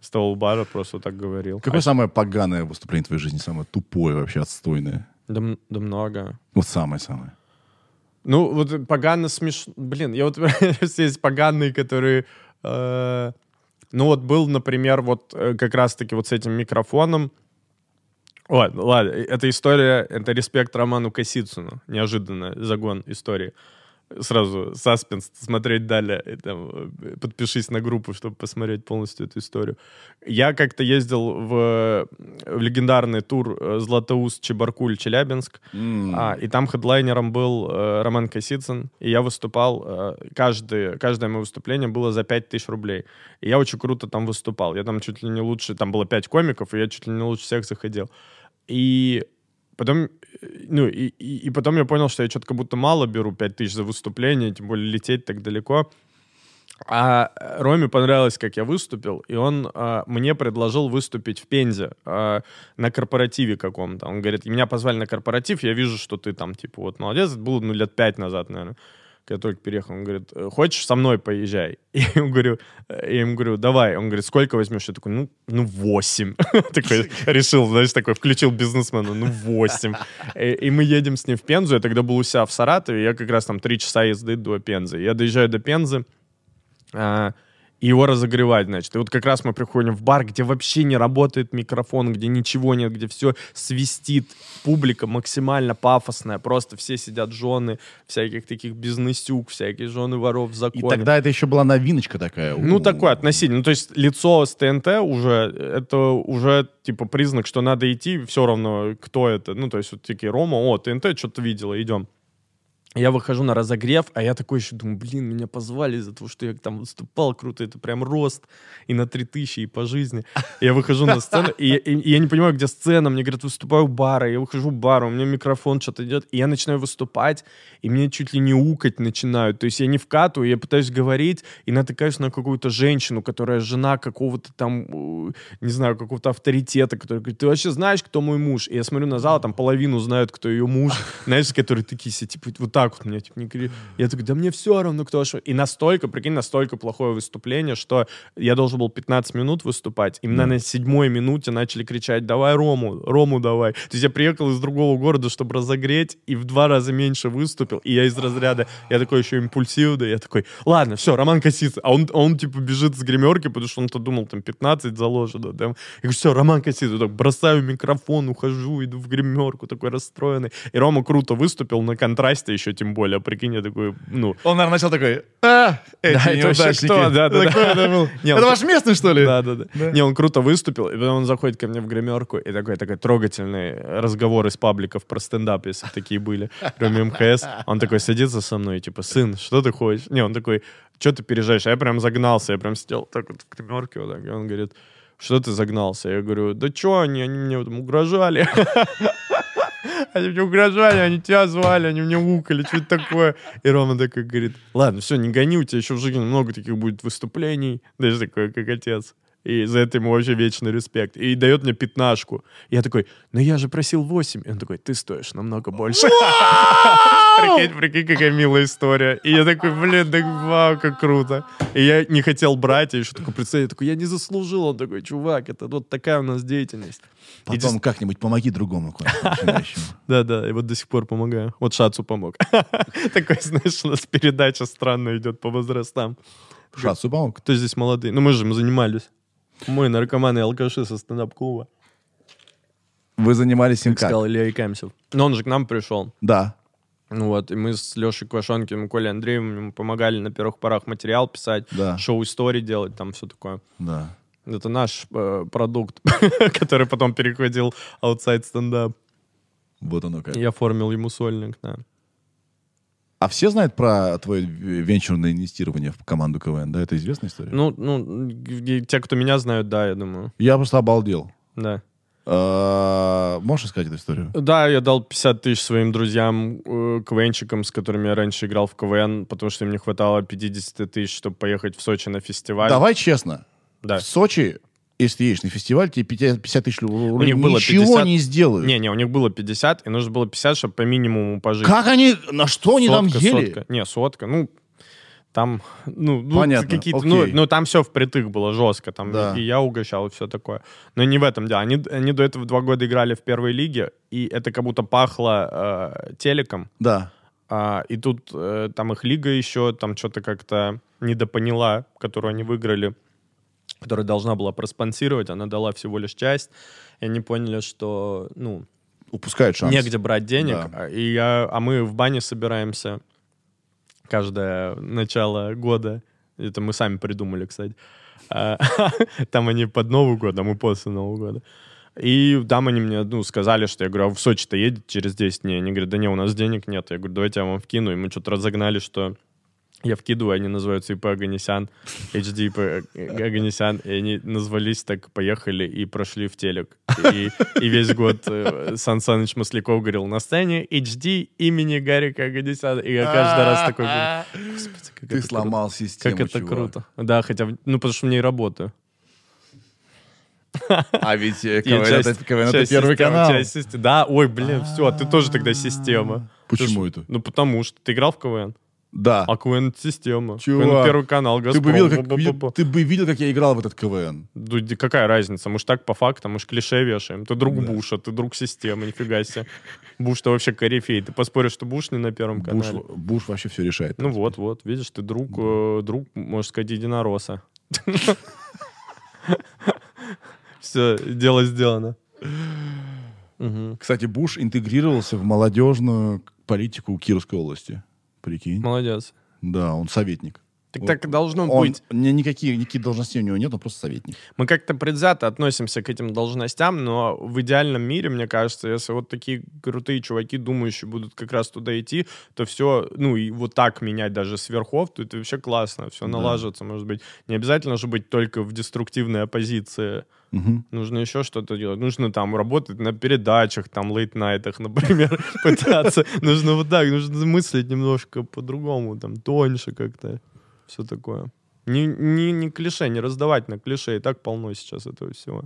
Встал у бара, просто так говорил. Какое А самое поганое выступление в твоей жизни? Самое тупое вообще, отстойное? Да, много. Вот самое-самое. Ну, вот погано смешно. Блин, я вот есть поганые, которые... э, ну, вот был, например, вот э, как раз-таки вот с этим микрофоном. Ладно, ладно, эта история, это респект Роману Косицыну. Неожиданно загон истории. Сразу саспенс смотреть далее. И там, э, подпишись на группу, чтобы посмотреть полностью эту историю. Я как-то ездил в, в легендарный тур э, Златоуст, Чебаркуль, Челябинск. М. А, и там хедлайнером был э, Роман Косицын, и я выступал, э, каждое, каждое мое выступление было за 5000 рублей. И я очень круто там выступал. Я там чуть ли не лучше, там было 5 комиков, и я чуть ли не лучше всех заходил. И потом, э, ну, и, и, и потом я понял, что я что-то как будто мало беру 5000 за выступление, тем более лететь так далеко. А э, Роме понравилось, как я выступил, и он а, мне предложил выступить в Пензе а, на корпоративе каком-то. Он говорит, меня позвали на корпоратив, я вижу, что ты там, типа, вот молодец. Это было, ну, лет пять назад, наверное, когда только переехал. Он говорит, «Э, хочешь, со мной поезжай? И я ему говорю, э, я ему говорю, давай. Он говорит, сколько возьмешь? Я такой, ну, ну, восемь. Такой решил, знаешь, такой, включил бизнесмена, ну, восемь. И, и мы едем с ним в Пензу. Я тогда был у себя в Саратове, я как раз там три часа езды до Пензы. Я доезжаю до Пензы, а, и его разогревать, значит. И вот как раз мы приходим в бар, где вообще не работает микрофон, где ничего нет, где все свистит, публика максимально пафосная, просто все сидят жены всяких таких бизнесюк, всякие жены воров в И законе. тогда это еще была новиночка такая. Ну, У. такой относительно. Ну, то есть лицо с ТНТ уже, это уже, типа, признак, что надо идти, все равно, кто это. Ну, то есть вот такие, Рома, о, ТНТ, что-то видела, идем. Я выхожу на разогрев, а я такой еще думаю, блин, меня позвали из-за того, что я там выступал круто, это прям рост и на 3000, и по жизни. Я выхожу на сцену, и, и- и я не понимаю, где сцена, мне говорят, выступаю у бара, я выхожу в бар, у меня микрофон что-то идет, и я начинаю выступать, и мне чуть ли не укать начинают, то есть я не вкатываю, я пытаюсь говорить, и натыкаюсь на какую-то женщину, которая жена какого-то там, э, не знаю, какого-то авторитета, который говорит, ты вообще знаешь, кто мой муж? И я смотрю на зал, там половину знают, кто ее муж, знаешь, которые такие все, типа, вот так так вот мне, типа, не кри- Я такой, да мне все равно, кто что. И настолько, прикинь, настолько плохое выступление, что я должен был 15 минут выступать. Именно на седьмой минуте начали кричать, давай Рому, Рому давай. То есть я приехал из другого города, чтобы разогреть, и в два раза меньше выступил. И я из разряда, я такой еще импульсивный, я такой, ладно, все, Роман Косица. А он, он типа бежит с гримерки, потому что он-то думал, там 15 заложено. Да? Я говорю, все, Роман Косица. Так, бросаю микрофон, ухожу, иду в гримерку, такой расстроенный. И Рома круто выступил на контрасте еще тем более. Прикинь, я такой, ну, Он, наверное, начал такой, а, эти Да, это вообще неудачники». кто? Да, да, да. это был. Не, Это ваш местный, что ли? Да, да, да, Не, он круто выступил, и потом он заходит ко мне в гримерку, и такой, такой трогательный разговор из пабликов про стендап, если такие были, кроме МХС. Он такой садится со мной, типа, сын, что ты хочешь? Не, он такой, что ты переезжаешь? А я прям загнался, я прям сидел так вот в гримерке, вот так, и он говорит, что ты загнался? Я говорю, да что они, они мне там угрожали. Они мне угрожали, они тебя звали, они мне укали, что это такое. И Рома такой говорит, ладно, все, не гони, у тебя еще в жизни много таких будет выступлений. Даже такой, как отец. И за это ему вообще вечный респект. И дает мне пятнашку. Я такой, ну я же просил 8. И он такой, ты стоишь намного больше. Прикинь, прикинь, какая милая история. И я такой, блин, так вау, как круто. И я не хотел брать, я еще такой представил, я такой, я не заслужил. Он такой, чувак, это вот такая у нас деятельность. Потом как-нибудь помоги другому кое-что начинающему. да, да, и вот до сих пор помогаю. Вот Шацу помог. Такой, знаешь, у нас передача странная идет по возрастам. Шацу помог. Кто здесь молодые? Ну, мы же мы занимались. Мы наркоманы и алкаши со стендап-клуба. Вы занимались им Как сказал Илья Икамсев. Но он же к нам пришел. Да. Ну вот, и мы с Лешей Квашонкиным и Колей Андреевым ему помогали на первых порах материал писать, Да. шоу-истории делать, там все такое. Да. Это наш э, продукт, который потом переходил outside стендап. Вот оно как. Я оформил ему сольник, да. А все знают про твое венчурное инвестирование в команду КВН, да? Это известная история? Ну, ну, те, кто меня знают, да, я думаю. Я просто обалдел. Да. А, Можешь сказать эту историю? Да, я дал 50 тысяч своим друзьям, э, КВНчикам, с которыми я раньше играл в КВН, потому что им не хватало 50 тысяч, чтобы поехать в Сочи на фестиваль. Давай честно. Да. В Сочи, если едешь на фестиваль, тебе 50 50 тысяч рублей них было ничего 50. не сделают. Не-не, у них было 50, и нужно было 50, чтобы по минимуму пожить. Как они, на что они там ели? сотка. Не, сотка, ну, там, ну, ну, Понятно, какие-то, ну, ну, там все впритык было жестко, там Да. и, и я угощал, и все такое. Но не в этом дело. Они, они до этого два года играли в первой лиге, и это как будто пахло э, телеком. Да. А, и тут э, там их лига еще, там что-то как-то недопоняла, которую они выиграли, которая должна была проспонсировать, она дала всего лишь часть, и они поняли, что, ну, Упускают шанс. негде брать денег, Да. а- и я, а мы в бане собираемся каждое начало года, это мы сами придумали, кстати, А, там они под Новый год, а мы после Нового года. И там они мне, ну, сказали, что я говорю, а в Сочи-то едет через 10 дней? Они говорят, да не, у нас денег нет. Я говорю, давайте я вам вкину. И мы что-то разогнали, что я вкидываю, они называются ИП Аганесян, HD ИП Аганесян, и они назвались так, поехали и прошли в телек. И, и весь год э, Сан Саныч Масляков говорил, на сцене HD имени Гарика Аганесяна. И я каждый раз такой говорю, «Господи, как Ты это сломал круто». систему, Как это чувак. круто. Да, хотя, ну, потому что в ней работаю. А ведь э, КВН, часть- это, КВН это часть первый системы, канал. часть. Да, ой, блин, все, а ты тоже тогда система. Почему это? Ну, потому что ты играл в КВН, Да. а КВН это система. Чувак, КВН первый канал, Ты бы, видел, как, ты бы видел, как я играл в этот КВН. Ди- какая разница? Мы ж так по фактам, мы ж клише вешаем. Ты друг Буша, ты друг системы, нифига себе. Буш-то вообще корифей. Ты поспоришь, что Буш не на первом Буш, канале? Буш вообще все решает. Ну вот, вот, видишь, ты друг, э, друг, можно сказать, единороса. Все, дело сделано. Кстати, Буш интегрировался в молодежную политику Кировской области. Прикинь. Молодец. Да, он советник. Так Вот. так должно Он, быть. ни- никакие, никакие должности у него нет, он просто советник. Мы как-то предвзято относимся к этим должностям, но в идеальном мире, мне кажется, если вот такие крутые чуваки, думающие, будут как раз туда идти, то все, ну и вот так менять даже сверхов, то это вообще классно, все Да. налаживается, может быть. Не обязательно же быть только в деструктивной оппозиции. Мгм. Нужно еще что-то делать. Нужно там работать на передачах, там, лейт-найтах, например, пытаться. Нужно вот так, нужно мыслить немножко по-другому, там, тоньше как-то. Все такое. Не, не, не клише, не раздавать на клише. И так полно сейчас этого всего.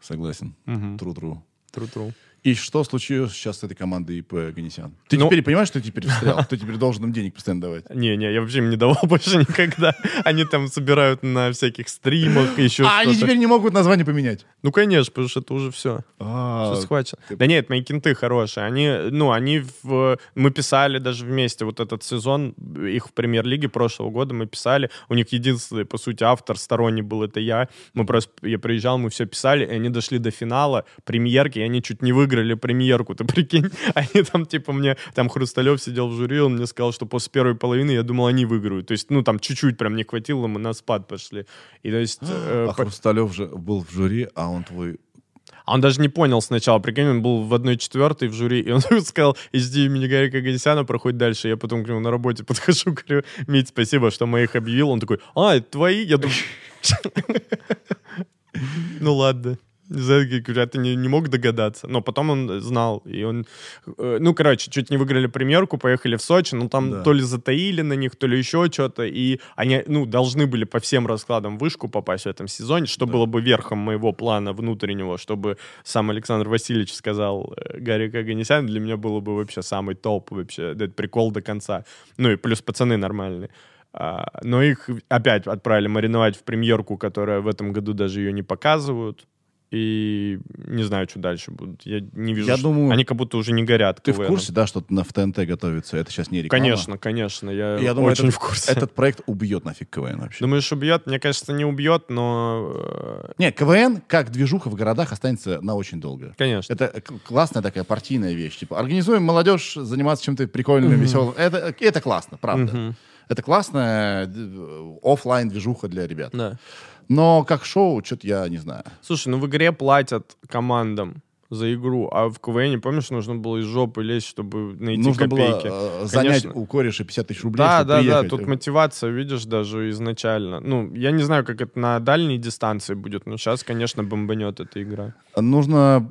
Согласен. Тру-тру. Тру-тру. И что случилось сейчас с этой командой ИП Ганесян? Ты Ну- теперь понимаешь, что ты теперь встрял? Ты теперь должен им денег постоянно давать. Не-не, я вообще им не давал больше никогда. Они там собирают на всяких стримах, еще А они теперь не могут название поменять. Ну, конечно, потому что это уже все. А, Все схвачено. Да нет, мои кенты хорошие. Они, ну, они. Мы писали даже вместе вот этот сезон, их в премьер-лиге прошлого года мы писали. У них единственный, по сути, автор сторонний был, это я. Мы просто... Я приезжал, мы все писали, и они дошли до финала премьерки, и они чуть не выиграли премьерку. Ты прикинь? Они там, типа, мне... Там Хрусталев сидел в жюри, он мне сказал, что после первой половины я думал, они выиграют. То есть, ну, там чуть-чуть прям не хватило, мы на спад пошли. И то есть... э, А по- Хрусталев же был в жюри, а он твой... а он даже не понял сначала, прикинь, он был в одной четвертой в жюри, и он сказал, иди имени Гарика Ганесяна, проходит дальше. Я потом к нему на работе подхожу, говорю, Мить, спасибо, что моих объявил. Он такой, а, это твои? Я думаю, ну ладно. Ты не, не мог догадаться. Но потом он знал, и он... э, Ну, короче, чуть не выиграли премьерку, поехали в Сочи, но там Да. то ли затаили на них, то ли еще что-то, и они, ну, должны были по всем раскладам в вышку попасть в этом сезоне, что было бы верхом моего плана внутреннего, чтобы сам Александр Васильевич сказал э, Гарри Каганесян, для меня было бы вообще самый топ, вообще, это прикол до конца. Ну, и плюс пацаны нормальные. А, но их опять отправили мариновать в премьерку, которая в этом году даже ее не показывают. И не знаю, что дальше будут. Я не вижу. Я что- думаю, Они как будто уже не горят. Ты в КВНом. курсе, да, что на, в ТНТ готовится? Это сейчас не реклама. Конечно, конечно. Я, Я думаю, очень этот, в курсе. этот проект убьет нафиг КВН вообще. Думаешь, убьет? Мне кажется, не убьет, но... э, Не, КВН, как движуха в городах, останется на очень долго. Конечно. Это классная такая партийная вещь. Типа, организуем молодежь заниматься чем-то прикольным, веселым. Это, это классно, правда. Мгм. Это классная офлайн движуха для ребят. Да. Но как шоу, что-то я не знаю. Слушай, ну в игре платят командам за игру, а в КВН, помнишь, нужно было из жопы лезть, чтобы найти Нужно копейки. было э, занять Конечно. у кореша 50 тысяч рублей, Да, да, приехать. да, тут мотивация, видишь, даже изначально. Ну, я не знаю, как это на дальней дистанции будет, но сейчас, конечно, бомбанет эта игра. Нужно,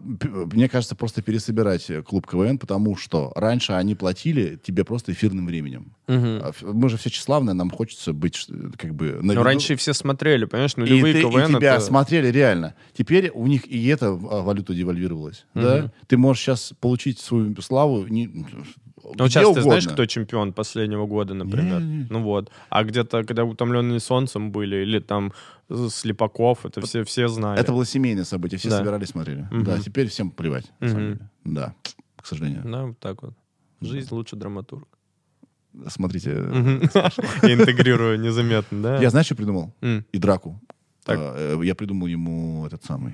мне кажется, просто пересобирать э, клуб КВН, потому что раньше они платили тебе просто эфирным временем. Ф- Мы же все тщеславные, нам хочется быть ш- как бы на Но виду. раньше все смотрели, понимаешь, и, нулевые ты- и КВН тебя это... смотрели реально. Теперь у них и эта а, валюта девальвировалась. Да? Ты можешь сейчас получить свою славу не, Ну, сейчас ты угодно. знаешь, кто чемпион последнего года, например? Не-не-не. Ну вот. А где-то, когда утомленные солнцем были, или там э, Слепаков, это все, все знали. Это было семейное событие, все Да. собирались, смотрели. Мгм. Да, теперь всем плевать. деле. Да, к сожалению. Да, вот так вот. Жизнь лучше драматург. Смотрите, интегрирую незаметно, да? я знаешь, что придумал? И драку. А, э, Я придумал ему этот самый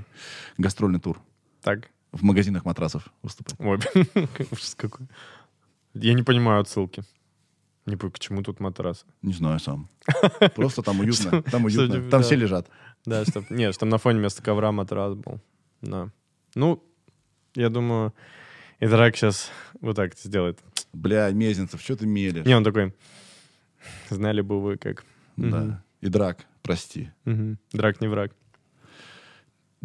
гастрольный тур. Так. В магазинах матрасов выступать. Ой, ужас какой. Я не понимаю отсылки. Не понимаю, к чему тут матрас. Не знаю сам. Просто там уютно. Там уютно. Там все лежат. Да, чтоб... Нет, чтобы на фоне вместо ковра матрас был. Да. Ну, я думаю, и Драк сейчас вот так сделает. Бля, Мезенцев, что ты мелешь? Не, он такой, знали бы вы как. Да. И драк, прости. Драк не враг.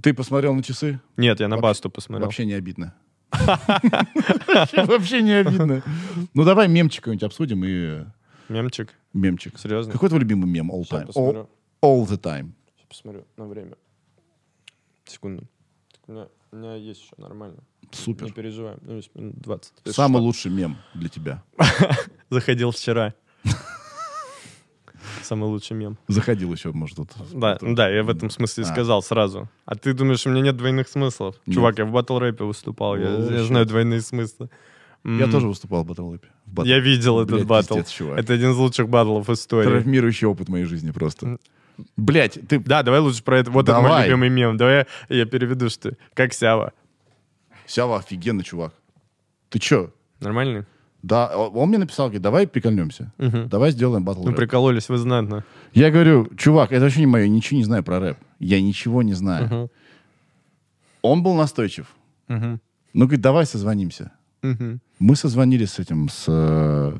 Ты посмотрел на часы? Нет, я на Вообще- басту посмотрел. Вообще не обидно. Вообще- не обидно. Ну давай мемчик какой-нибудь обсудим и Мемчик. мемчик. Серьезно? Какой твой любимый мем all Сейчас time? All, посмотрю. all the time. Сейчас посмотрю на время. Секунду. Так У меня, у меня есть еще нормально. Супер. Не переживай. Ну, есть минут 20. Если Самый лучший мем для тебя. Заходил вчера. Самый лучший мем. Заходил еще, может, тут. Да, да, я в этом смысле А. сказал сразу. А ты думаешь, у меня нет двойных смыслов? Нет. Чувак, я в батл рэпе выступал, я, О, я щит. знаю двойные смыслы. Я тоже выступал в батл рэпе. Батл. Я видел этот Блядь, батл. пиздец, чувак. Это один из лучших батлов в истории. Травмирующий опыт моей жизни просто. Блять, ты... Да, давай лучше про это. Вот это мой Давай. любимый мем. Давай я, я переведу, что как Сява. Сява офигенный чувак. Ты чё? Нормальный? Да, он мне написал, говорит, давай прикольнемся. Мгм. Давай сделаем батл Ну, рэп. прикололись вы знатно. Я говорю, чувак, это вообще не мое, ничего не знаю про рэп. Я ничего не знаю. Мгм. Он был настойчив. Мгм. Ну, говорит, давай созвонимся. Мгм. Мы созвонились с этим, с, э,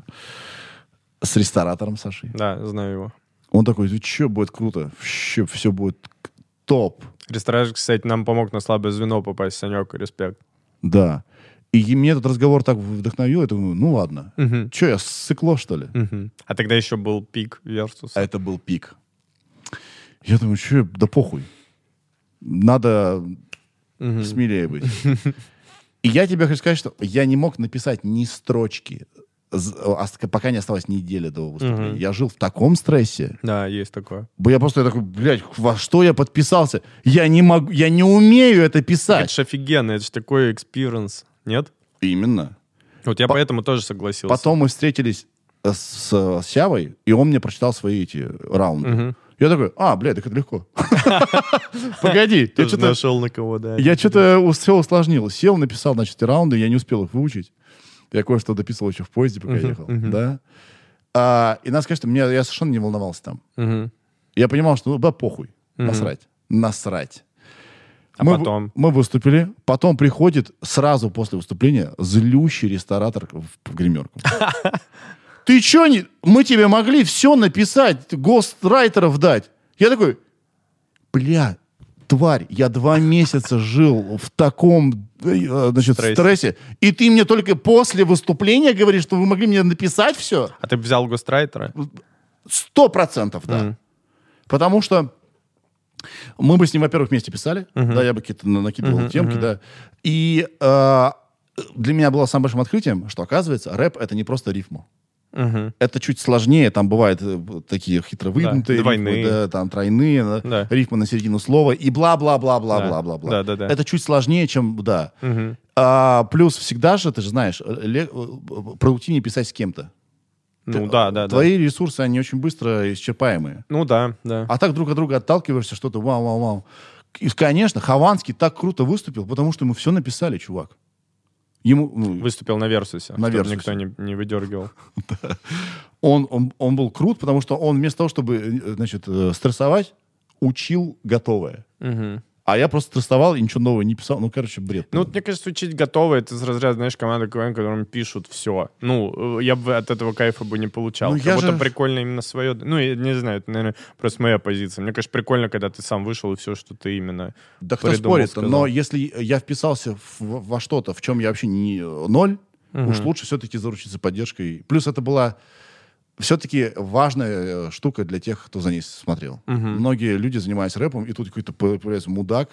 с ресторатором Сашей. Да, знаю его. Он такой, ты че, будет круто, все, все будет топ. Ресторан, кстати, нам помог на слабое звено попасть, Санек, респект. Да. И мне этот разговор так вдохновил, я думаю, ну ладно. Мгм. Че, я сыкло, что ли? Мгм. А тогда еще был пик Versus. А это был пик. Я думаю, что, да похуй. Надо Мгм. смелее быть. И я тебе хочу сказать, что я не мог написать ни строчки, пока не осталась неделя до выступления. Мгм. Я жил в таком стрессе. Да, есть такое. Я просто такой, блядь, во что я подписался? Я не могу, я не умею это Это писать. же офигенно, это же такой экспириенс, нет? Именно. Вот я По- поэтому тоже согласился. Потом мы встретились э, с, с Сявой, и он мне прочитал свои эти раунды. Мгм. Я такой, а, блядь, так это легко. Погоди, Тоже что-то нашел на кого, да. я что-то все усложнил. Сел, написал, значит, эти раунды, я не успел их выучить. Я кое-что дописывал еще в поезде, пока ехал. Да. А, и надо сказать, что меня, я совершенно не волновался там. Я понимал, что ну, да, похуй. Насрать. Насрать. А мы, потом? Мы выступили. Потом приходит сразу после выступления злющий ресторатор в, в гримерку. Ты чё не... Мы тебе могли все написать, гострайтеров дать. Я такой, бля, тварь, я два месяца жил в таком э, значит, Стрессе. стрессе, и ты мне только после выступления говоришь, что вы могли мне написать все? А ты взял гострайтера? Сто процентов, да. Мгм. Потому что мы бы с ним, во-первых, вместе писали, Мгм. да, я бы какие-то на- накидывал Мгм, темки, мгм. да. И э, для меня было самым большим открытием, что, оказывается, рэп — это не просто рифму. Мгм. Это чуть сложнее, там бывают э, такие хитро выгнутые Да, рифмы, да, там тройные, да, Да. рифмы на середину слова и бла-бла-бла-бла-бла-бла-бла. Да, да, да. Это чуть сложнее, чем, да. Мгм. А, плюс всегда же, ты же знаешь, ле- э, продуктивнее писать с кем-то. Ну Ты- да, да, да. Твои ресурсы, они очень быстро исчерпаемые. Ну да, да. А так друг от друга отталкиваешься, что-то вау-вау-вау. И, конечно, Хованский так круто выступил, потому что ему все написали, чувак. Ему, ну, Выступил на Версусе, На Версусе. никто не, не выдергивал. он, он, он был крут, потому что он вместо того, чтобы э, значит, э, стрессовать, учил готовое. Мгм. А я просто стрессовал и ничего нового не писал. Ну, короче, бред. Ну, вот, мне кажется, учить готово, это из разряда, знаешь, команда КВН, которым пишут все. Ну, э, я бы от этого кайфа бы не получал. Ну, будто же- прикольно именно свое... Ну, я не знаю, это, наверное, просто моя позиция. Мне, конечно, прикольно, когда ты сам вышел и все, что ты именно... да кто спорит сказал. Но если я вписался в- во что-то, в чем я вообще не э, ноль, Мгм. уж лучше все-таки заручиться поддержкой. Плюс это была все-таки важная э, штука для тех, кто за ней смотрел. Мгм. Многие люди, занимаясь рэпом, и тут какой-то появляется мудак,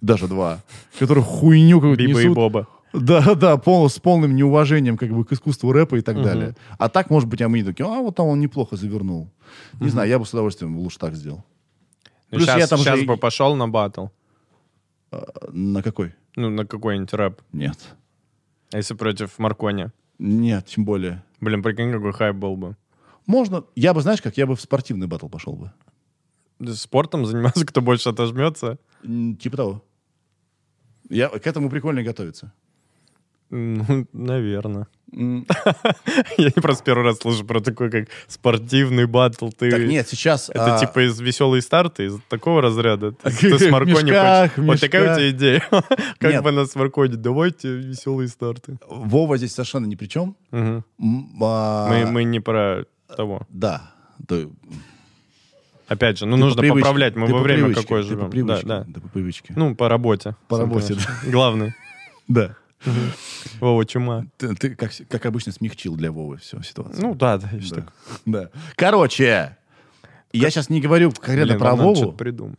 даже два, который хуйню какую-то Биба и несут. Боба. Да, да, пол, с полным неуважением как бы к искусству рэпа и так Мгм. далее. А так, может быть, а мы не такие, а вот там он неплохо завернул. Не Мгм. знаю, я бы с удовольствием лучше так сделал. Ну, Плюс сейчас, я там же сейчас и- бы пошел на батл. А, На какой? Ну, на какой-нибудь рэп. Нет. А если против Маркони? Нет, тем более. Блин, прикинь, какой хайп был бы. Можно, я бы, знаешь, как я бы в спортивный батл пошел бы. Спортом заниматься, кто больше отожмется? Типа того. Я, к этому прикольно готовиться. Ну, наверное. Я не просто первый раз слышу про такой, как спортивный батл. Ты... Так нет, сейчас... Это а, типа из веселые старты, из такого разряда. Ты, ты с Маркони мешках, хочешь- Вот такая у тебя идея. Как Нет. бы нас Маркони, давайте веселые старты. Вова здесь совершенно ни при чем. М, а, Мы, мы не про того. Да. Да. Опять же, ну Ты по нужно привычке, поправлять. Мы во по время привычке, какое ты по живем. Да, да. ты по привычке. Ну, по работе. По работе, понимаешь. Главный. Да. Вова, чума. Ты, ты, как, как обычно, смягчил для Вовы всю ситуацию. Ну да, да, да. Да. Короче, я сейчас не говорю конкретно Блин, про Вову. придумать.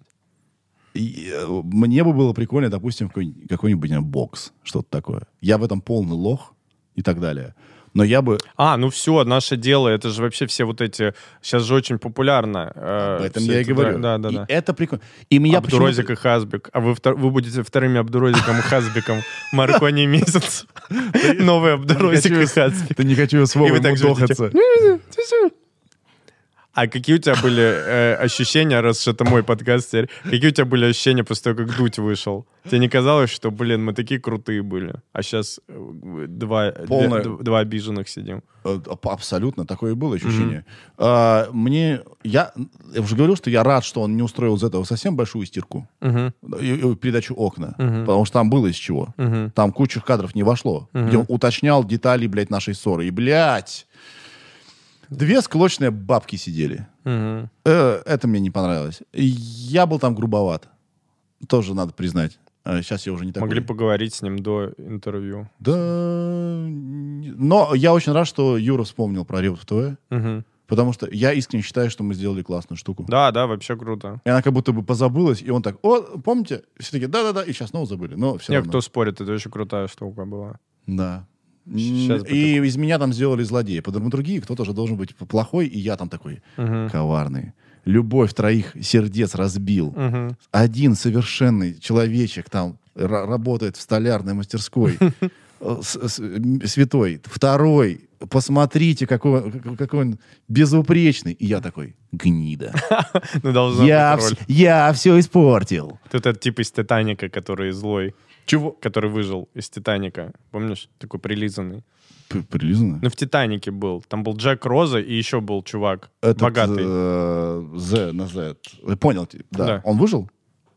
И, э, мне бы было прикольно, допустим, какой- какой-нибудь э, бокс, что-то такое. Я в этом полный лох и так далее. Но я бы... А, ну все, наше дело, это же вообще все вот эти... Сейчас же очень популярно. э, Об этом я и эти- говорю. Да, да, И да. это прикольно. И меня Абдурозик почему-то- и Хазбик. А вы, втор- вы будете вторыми Абдурозиком и Хазбиком. Маркони месяц. Новый Абдурозик и Хазбик. Да не хочу с И Вовой мудохаться. А какие у тебя были э, ощущения, раз уж это мой подкаст теперь, какие у тебя были ощущения после того, как Дудь вышел? Тебе не казалось, что, блин, мы такие крутые были, а сейчас два, Полное- две- два обиженных сидим? Э, аб- Абсолютно, такое и было ощущение. А, Мне, я, я уже говорил, что я рад, что он не устроил из этого совсем большую стирку. Мгм, И- и передачу окна. Мгм. Потому что там было из чего. мгм. Там куча кадров не вошло. Мгм. Где он уточнял детали, блядь, нашей ссоры. И, блядь, две склочные бабки сидели. Э, это мне не понравилось. Я был там грубоват. Тоже надо признать. Сейчас я уже не такой. Могли поговорить с ним до интервью. Да. Но я очень рад, что Юра вспомнил про Реут ТВ. Мгм. Потому что я искренне считаю, что мы сделали классную штуку. Да, да, вообще круто. И она как будто бы позабылась, и он так, о, помните? Все таки да-да-да, и сейчас снова забыли. Но все Не, равно. кто спорит, это очень крутая штука была. Да. И из меня там сделали злодея. По драматургии кто-то же должен быть плохой, и я там такой Мгм. коварный. Любовь троих сердец разбил. Мгм. Один совершенный человечек там ра- работает в столярной мастерской. Э, Святой. Второй. Посмотрите, какой, какой он безупречный. И я такой, гнида. Ну, Я, вс- я все испортил. Тут этот тип из Титаника, который злой, Чего? который выжил из Титаника. Помнишь? Такой прилизанный. П- Прилизано? Ну, в Титанике был. Там был Джек Роза и еще был чувак. Этот, богатый. э, Z на Z. Э, Понял. Да. Да. Он выжил?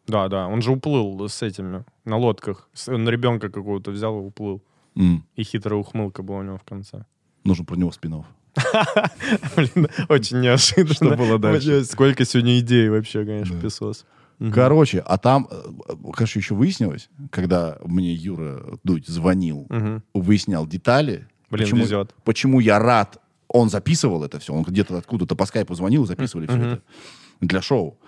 Да, да. Он же уплыл с этими, на лодках. С- Он ребенка какого-то взял и уплыл. М, И хитрая ухмылка была у него в конце. Нужен про него спинов. Блин, очень неожиданно. Что было дальше? Вообще, Сколько сегодня идей вообще, конечно, Да. песос. Мгм. Короче, а там, э, конечно, еще выяснилось, когда мне Юра Дудь звонил, Мгм. выяснял детали. Блин, почему, везет. Почему я рад. Он записывал это все. Он где-то откуда-то по скайпу звонил, записывали все Мгм. это для шоу.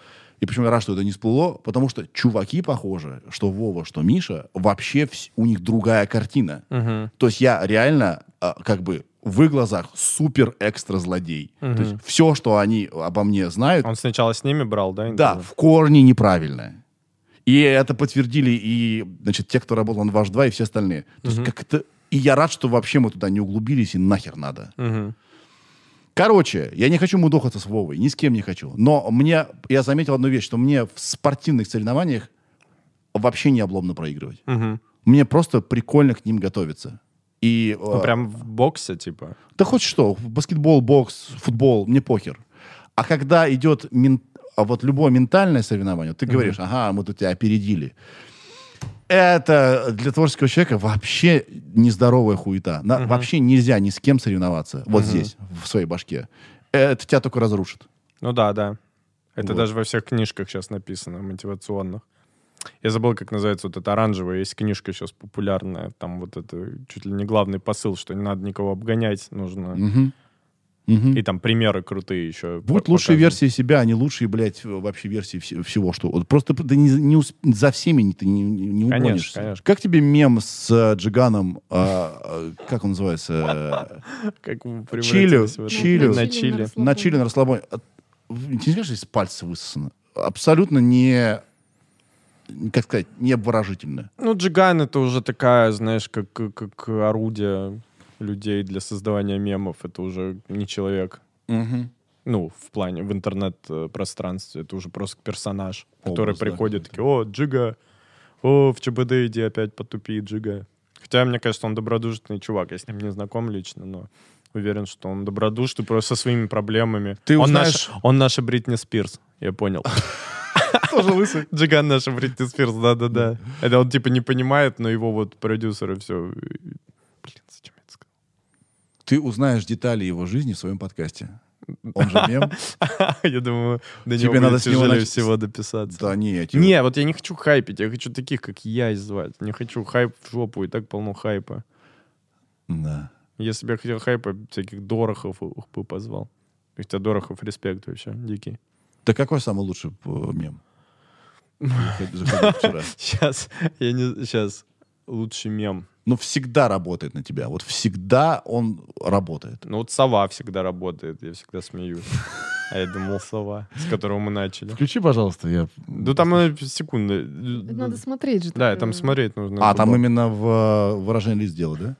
И почему я рад, что это не всплыло? Потому что чуваки, похоже, что Вова, что Миша, вообще вс- у них другая картина. Мгм. То есть я реально а, как бы в их глазах супер экстра злодей. Мгм. То есть все, что они обо мне знают, Он сначала с ними брал, да? да, в корне неправильно. И это подтвердили и, значит, те, кто работал на Ваш 2 и все остальные. То есть Мгм. как это... И я рад, что вообще мы туда не углубились и нахер надо. Мгм. Короче, я не хочу мудохаться с Вовой, ни с кем не хочу. Но мне, я заметил одну вещь, что мне в спортивных соревнованиях вообще не обломно проигрывать. Мгм. Мне просто прикольно к ним готовиться. И, Ну, э, прям в боксе, типа. да хоть что, баскетбол, бокс, футбол, мне похер. А когда идет мен- а вот любое ментальное соревнование, ты говоришь, ага, мы тут тебя опередили. Это для творческого человека вообще нездоровая хуета. На- Вообще нельзя ни с кем соревноваться. Вот здесь, в своей башке. Это тебя только разрушит. Ну да, да. Это Вот. даже во всех книжках сейчас написано, мотивационных. Я забыл, как называется вот эта оранжевая. Есть книжка сейчас популярная. Там вот это чуть ли не главный посыл, что не надо никого обгонять, нужно. Мгм. Мгм. И там примеры крутые еще. Будь лучшей версией себя, а не лучшей, блядь, вообще версии вс- всего, что... Вот просто ты не, не усп- за всеми не- ты не, не, не Конечно, угонишься. конечно. Как тебе мем с э, Джиганом, а, а, как он называется? Как вы Чилю. На чили. э, На чили, на расслабоне. Не знаешь, из пальца высосано? Абсолютно не, как сказать, не обворожительно. Ну, джиган это уже такая, знаешь, как, как, орудие людей для создавания мемов. Это уже не человек. Ну, в плане, в интернет-пространстве. Это уже просто персонаж, который Образ, да, приходит, такие, о, Джига, о, в ЧБД иди опять потупи, Джига. Хотя, мне кажется, он добродушный чувак. Я с ним не знаком лично, но уверен, что он добродушный просто со своими проблемами. Ты он, узнаешь- наш, он наша Бритни Спирс, я понял. Тоже лысый. Джиган наша Бритни Спирс, да-да-да. Это он типа не понимает, но его вот продюсеры все... Блин, зачем я это сказал? Ты узнаешь детали его жизни в своем подкасте. Он же мем. Я думаю, до Тебе него надо с него всего дописаться. Да не, я тебе- Не, вот я не хочу хайпить, я хочу таких, как я, звать. Не хочу хайп в жопу, и так полно хайпа. Да. Если бы я хотел хайпа, всяких Дорохов бы позвал. Хотя Дорохов респект вообще, дикий. Да какой самый лучший э, мем? Сейчас, я не... Сейчас, лучший мем. Ну, всегда работает на тебя. Вот всегда он работает. Ну вот сова всегда работает, я всегда смеюсь. А я думал сова, с которого мы начали. Включи, пожалуйста, я... Ну там э, секунды. Надо смотреть же. Да, там смотреть нужно. А, там именно в э, выражение лиц дело, да?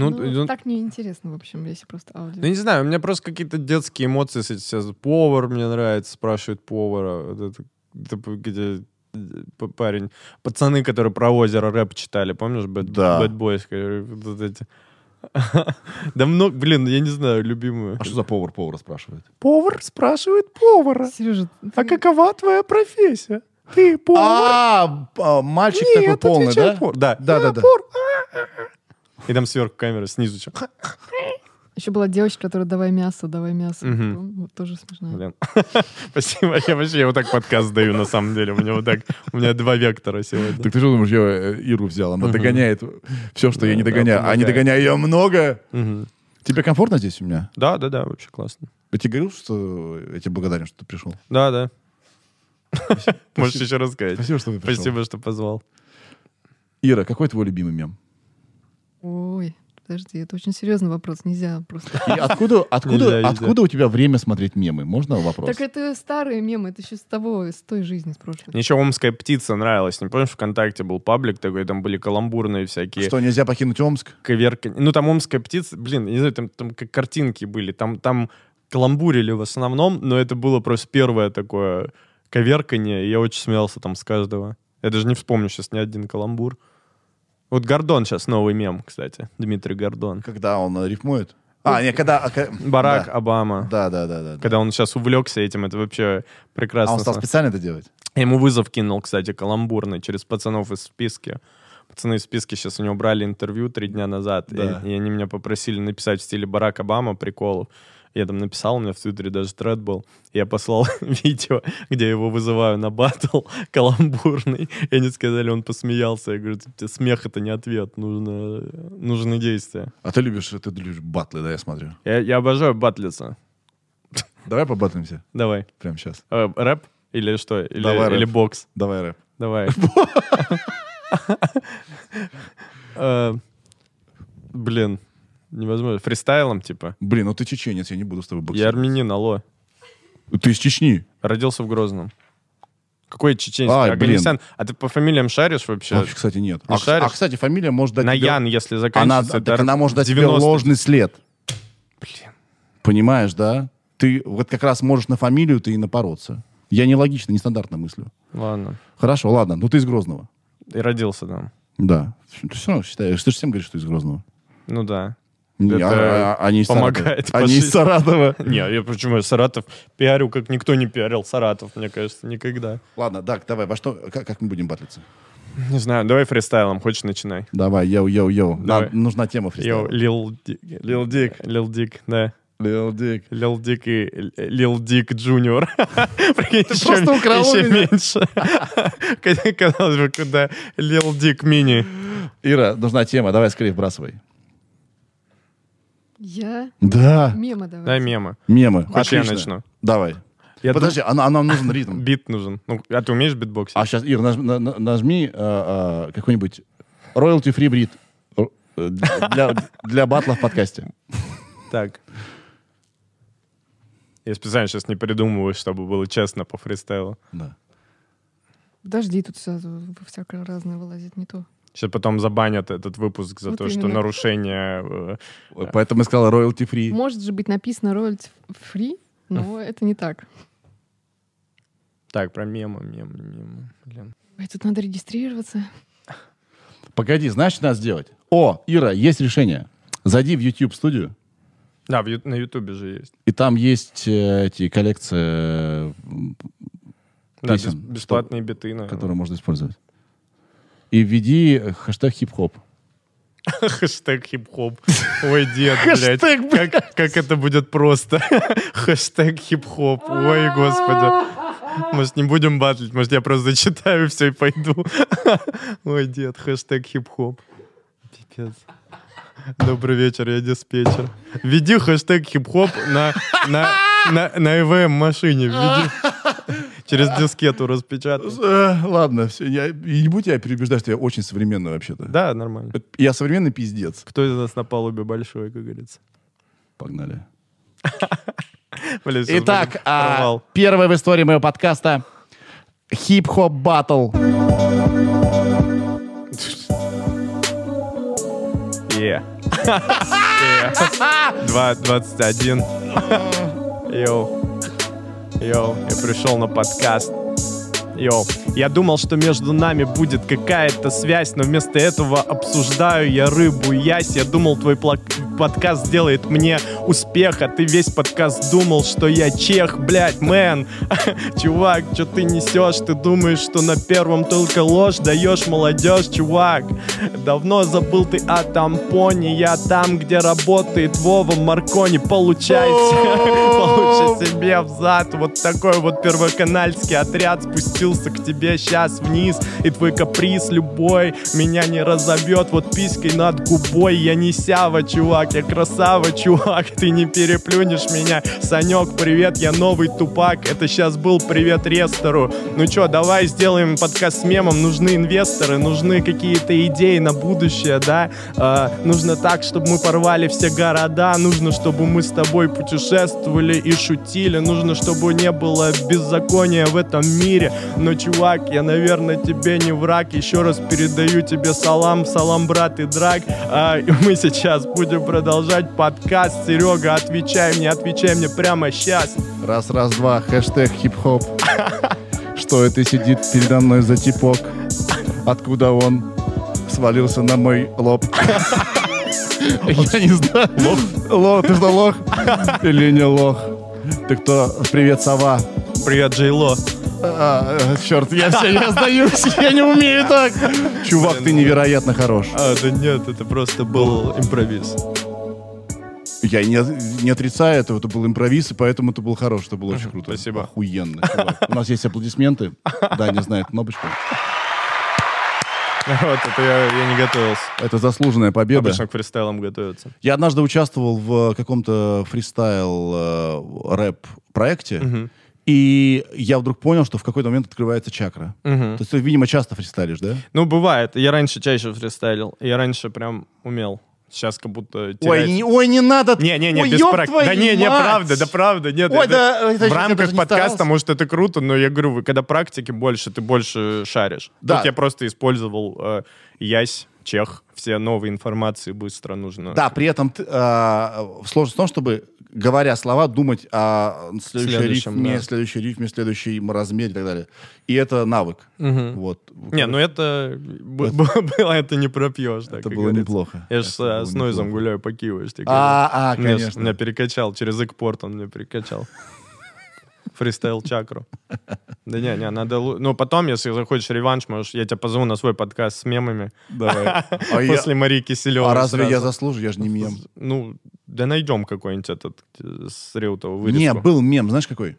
Ну, Ну, ну, так неинтересно, в общем, если просто аудио. Ну, не знаю, у меня просто какие-то детские эмоции с этим. Повар мне нравится, спрашивает повара. Это, это где парень. Пацаны, которые про озеро рэп читали, помнишь? Bad, Да. Bad Boys. Вот эти. Да много, блин, я не знаю, любимую. А что за повар повара спрашивает? Повар спрашивает повара. Сережа, А какова твоя профессия? Ты повар? А, а, мальчик такой полный, да? Да. Да, да. И там сверху камера, снизу. чё. Еще была девочка, которая давай мясо, давай мясо. Помню, Вот тоже смешно. Блин. Спасибо. Я вообще я вот так подкаст даю, на самом деле. У меня вот так, у меня два вектора сегодня. Так ты что думаешь, я э, Иру взял? Она догоняет все, что я не Да, догоняю. А не догоняю ее много. Тебе комфортно здесь у меня? Да, да, да, вообще классно. Я тебе говорил, что я тебе благодарен, что ты пришел. Да, да. Можешь еще рассказать. Спасибо, что ты пришел. Спасибо, что позвал. Ира, какой твой любимый мем? Ой, подожди, это очень серьезный вопрос. Нельзя просто. И откуда, откуда, Нельзя, нельзя. откуда у тебя время смотреть мемы? Можно вопрос? Так это старые мемы, это еще с того, с той жизни, с прошлой. Мне еще омская птица нравилась. Не помнишь, ВКонтакте был паблик такой, там были каламбурные всякие Что, нельзя покинуть Омск? коверка. Ну, там омская птица, блин, не знаю, там, там как картинки были. Там, там каламбурили в основном, но это было просто первое такое коверканье, и я очень смеялся там с каждого. Я даже не вспомню сейчас ни один каламбур. Вот Гордон сейчас новый мем, кстати. Дмитрий Гордон. Когда он э, рифмует? А, не, когда... а, Барак да. Обама. Да, да, да, да. да. Когда он сейчас увлекся этим, это вообще прекрасно. А он стал специально это делать? Я ему вызов кинул, кстати, каламбурный, через пацанов из списки. Пацаны из списки сейчас у него брали интервью три дня назад, Да. и, и они меня попросили написать в стиле Барак Обама приколов. Я там написал, у меня в Твиттере даже тред был. Я послал видео, где я его вызываю на батл каламбурный. И они сказали, он посмеялся. Я говорю, «Тебе смех это не ответ, нужно, нужны действия. А ты любишь, ты любишь батлы, да, я смотрю. Я, я обожаю батлиться. Давай побатлимся Давай. прямо сейчас. Э, рэп? Или что? Или, Давай рэп. или бокс? Давай рэп. Давай. Э, Блин, невозможно. Фристайлом, типа. Блин, ну ты чеченец, я не буду с тобой Я боксировать. армянин, алло. Ты из Чечни. Родился в Грозном. Какой чеченский? Ай, Афганистан. А ты по фамилиям шаришь вообще? Вообще, кстати, нет. Не А, шаришь? а, кстати, фамилия может дать На тебе- Ян, если Она, заканчивается. так это она может дать тебе 90. ложный след. Блин. Понимаешь, да? Ты вот как раз можешь на фамилию ты и напороться. Я нелогично, нестандартно мыслю. Ладно. Хорошо, ладно. Ну ты из Грозного. И родился там. Да. Ты все равно считаешь. Ты же всем говоришь, что из Грозного. Ну да. Не, Это а- а- они из помогает. Они из. Саратова. Не, я почему я Саратов пиарю, как никто не пиарил Саратов, мне кажется, никогда. Ладно, так, давай, во что, как, как мы будем батлиться? Не знаю, давай фристайлом, хочешь начинай. Давай, йоу-йоу-йоу. Давай. Нам нужна тема Йоу, фристайла. Lil Dick. Lil Dick. Lil Dick, да. Lil Dick. Lil Dick и Lil Dick Junior. Прикинь, еще- просто украл еще меня. меньше. Казалось бы, куда Lil Dick Mini. Ира, нужна тема, давай скорее вбрасывай. Я? Да. Мема давай. Дай мемы. Мемы. Хочешь, я начну? Давай. Я Подожди, а, на- а нам нужен ритм. дум- Бит нужен. Ну, а ты умеешь битбоксить? А сейчас, Ир, наж- на- на- нажми а, а, какой-нибудь royalty free брит э, для, для батла в подкасте. Так. Я специально сейчас не придумываю, чтобы было честно по фристайлу. Да. Подожди, тут все всякое разное вылазит, не то. Сейчас потом забанят этот выпуск за Вот то, что именно. нарушение... э, Поэтому я сказал royalty free. Может же быть написано royalty free, но это не так. Так, про мемы, мемы, мемы. Блин. Ой, тут надо регистрироваться. Погоди, знаешь, что надо сделать? О, Ира, есть решение. Зайди в YouTube студию, Да, в на Ютубе же есть. и там есть э, эти коллекции, э, Да, Песен, бес- бесплатные биты. наверное. которые можно использовать. И введи хэштег хип-хоп. Хэштег хип-хоп. Ой, дед, блядь. Как, как это будет просто. Хэштег хип-хоп. Ой, господи. Может, не будем батлить, может, я просто зачитаю все и пойду. Ой, дед, хэштег хип-хоп. Пипец. Добрый вечер, я диспетчер. Введи хэштег хип-хоп на, на, на, на ЭВМ машине. Через дискету распечатай. Э, Ладно, все, я и не будь я переубеждать, что я очень современный вообще-то. Да, нормально. Я современный пиздец. Кто из нас на палубе большой, как говорится? Погнали. Блин, Итак, а, первый в истории моего подкаста хип-хоп батл. Е. Два- 21. Йоу. Йоу, я пришел на подкаст. Йоу. Я думал, что между нами будет какая-то связь, но вместо этого обсуждаю я рыбу ясь. Я думал, твой плак- подкаст сделает мне успех, а ты весь подкаст думал, что я чех, блядь, мэн. Чувак, что ты несешь? Ты думаешь, что на первом только ложь даешь молодежь, чувак. Давно забыл ты о тампоне, я там, где работает Вова Маркони. Получайся, получи себе взад. Вот такой вот первоканальский отряд спустился к тебе сейчас вниз. И твой каприз любой меня не разовьет. Вот писькой над губой я не сява, чувак. Я красава, чувак, ты не переплюнешь меня. Санек, привет, я новый тупак. Это сейчас был привет Рестору. Ну чё, давай сделаем подкаст с мемом. Нужны инвесторы, нужны какие-то идеи на будущее, да? А, нужно так, чтобы мы порвали все города. Нужно, чтобы мы с тобой путешествовали и шутили. Нужно, чтобы не было беззакония в этом мире. Но, чувак, я, наверное, тебе не враг. Еще раз передаю тебе салам, салам, брат и драк. А, и мы сейчас будем продолжать подкаст. Серега, отвечай мне, отвечай мне прямо сейчас. Раз, раз, два, хэштег хип-хоп. Что это сидит передо мной за типок? Откуда он свалился на мой лоб? Я не знаю. Лох? Лох, ты что, лох? Или не лох? Ты кто? Привет, сова. Привет, Джейло. А, э, черт, я все, я сдаюсь, я не умею так. Чувак, ты невероятно хорош. А, да нет, это просто был импровиз. Я не, не отрицаю этого, это был импровиз, и поэтому это был хорош, это было очень круто. спасибо. Охуенно, чувак. У нас есть аплодисменты. Да, не знает кнопочку. Вот, это я, я не готовился. Это заслуженная победа. Обычно к фристайлам готовятся. Я однажды участвовал в каком-то фристайл и я вдруг понял, что в какой-то момент открывается чакра. Мгм. То есть ты, видимо, часто фристайлишь, да? Ну, бывает. Я раньше чаще фристайлил. Я раньше прям умел. Сейчас как будто Ой, не, ой, не надо! Не-не-не, Ой, без ёб практики. Да не, не, мать! правда, да правда, нет. Ой, это- да, это в рамках не подкаста, может, это круто, но я говорю, вы- когда практики больше, ты больше шаришь. Да. Тут я просто использовал э, ясь, чех, все новые информации быстро нужно. Да, при этом а, сложность в том, чтобы, говоря слова, думать о следующей Следующем, рифме, да. следующей рифме, следующем размере и так далее. И это навык. Мгм. Вот. Не, ну это было, это не пропьешь. так это было говорится. неплохо. Я же Это с, Нойзом гуляю по Киеву. А, а, конечно. меня перекачал, через экпорт он меня перекачал. Фристайл чакру. Да не, не, надо... Ну, потом, если захочешь реванш, можешь, я тебя позову на свой подкаст с мемами. Давай. А, После Марии Киселевой. а разве я заслужу? Я же не мем. Ну, да найдем какой-нибудь этот э, с Реутова вырезку. Не, был мем, знаешь какой?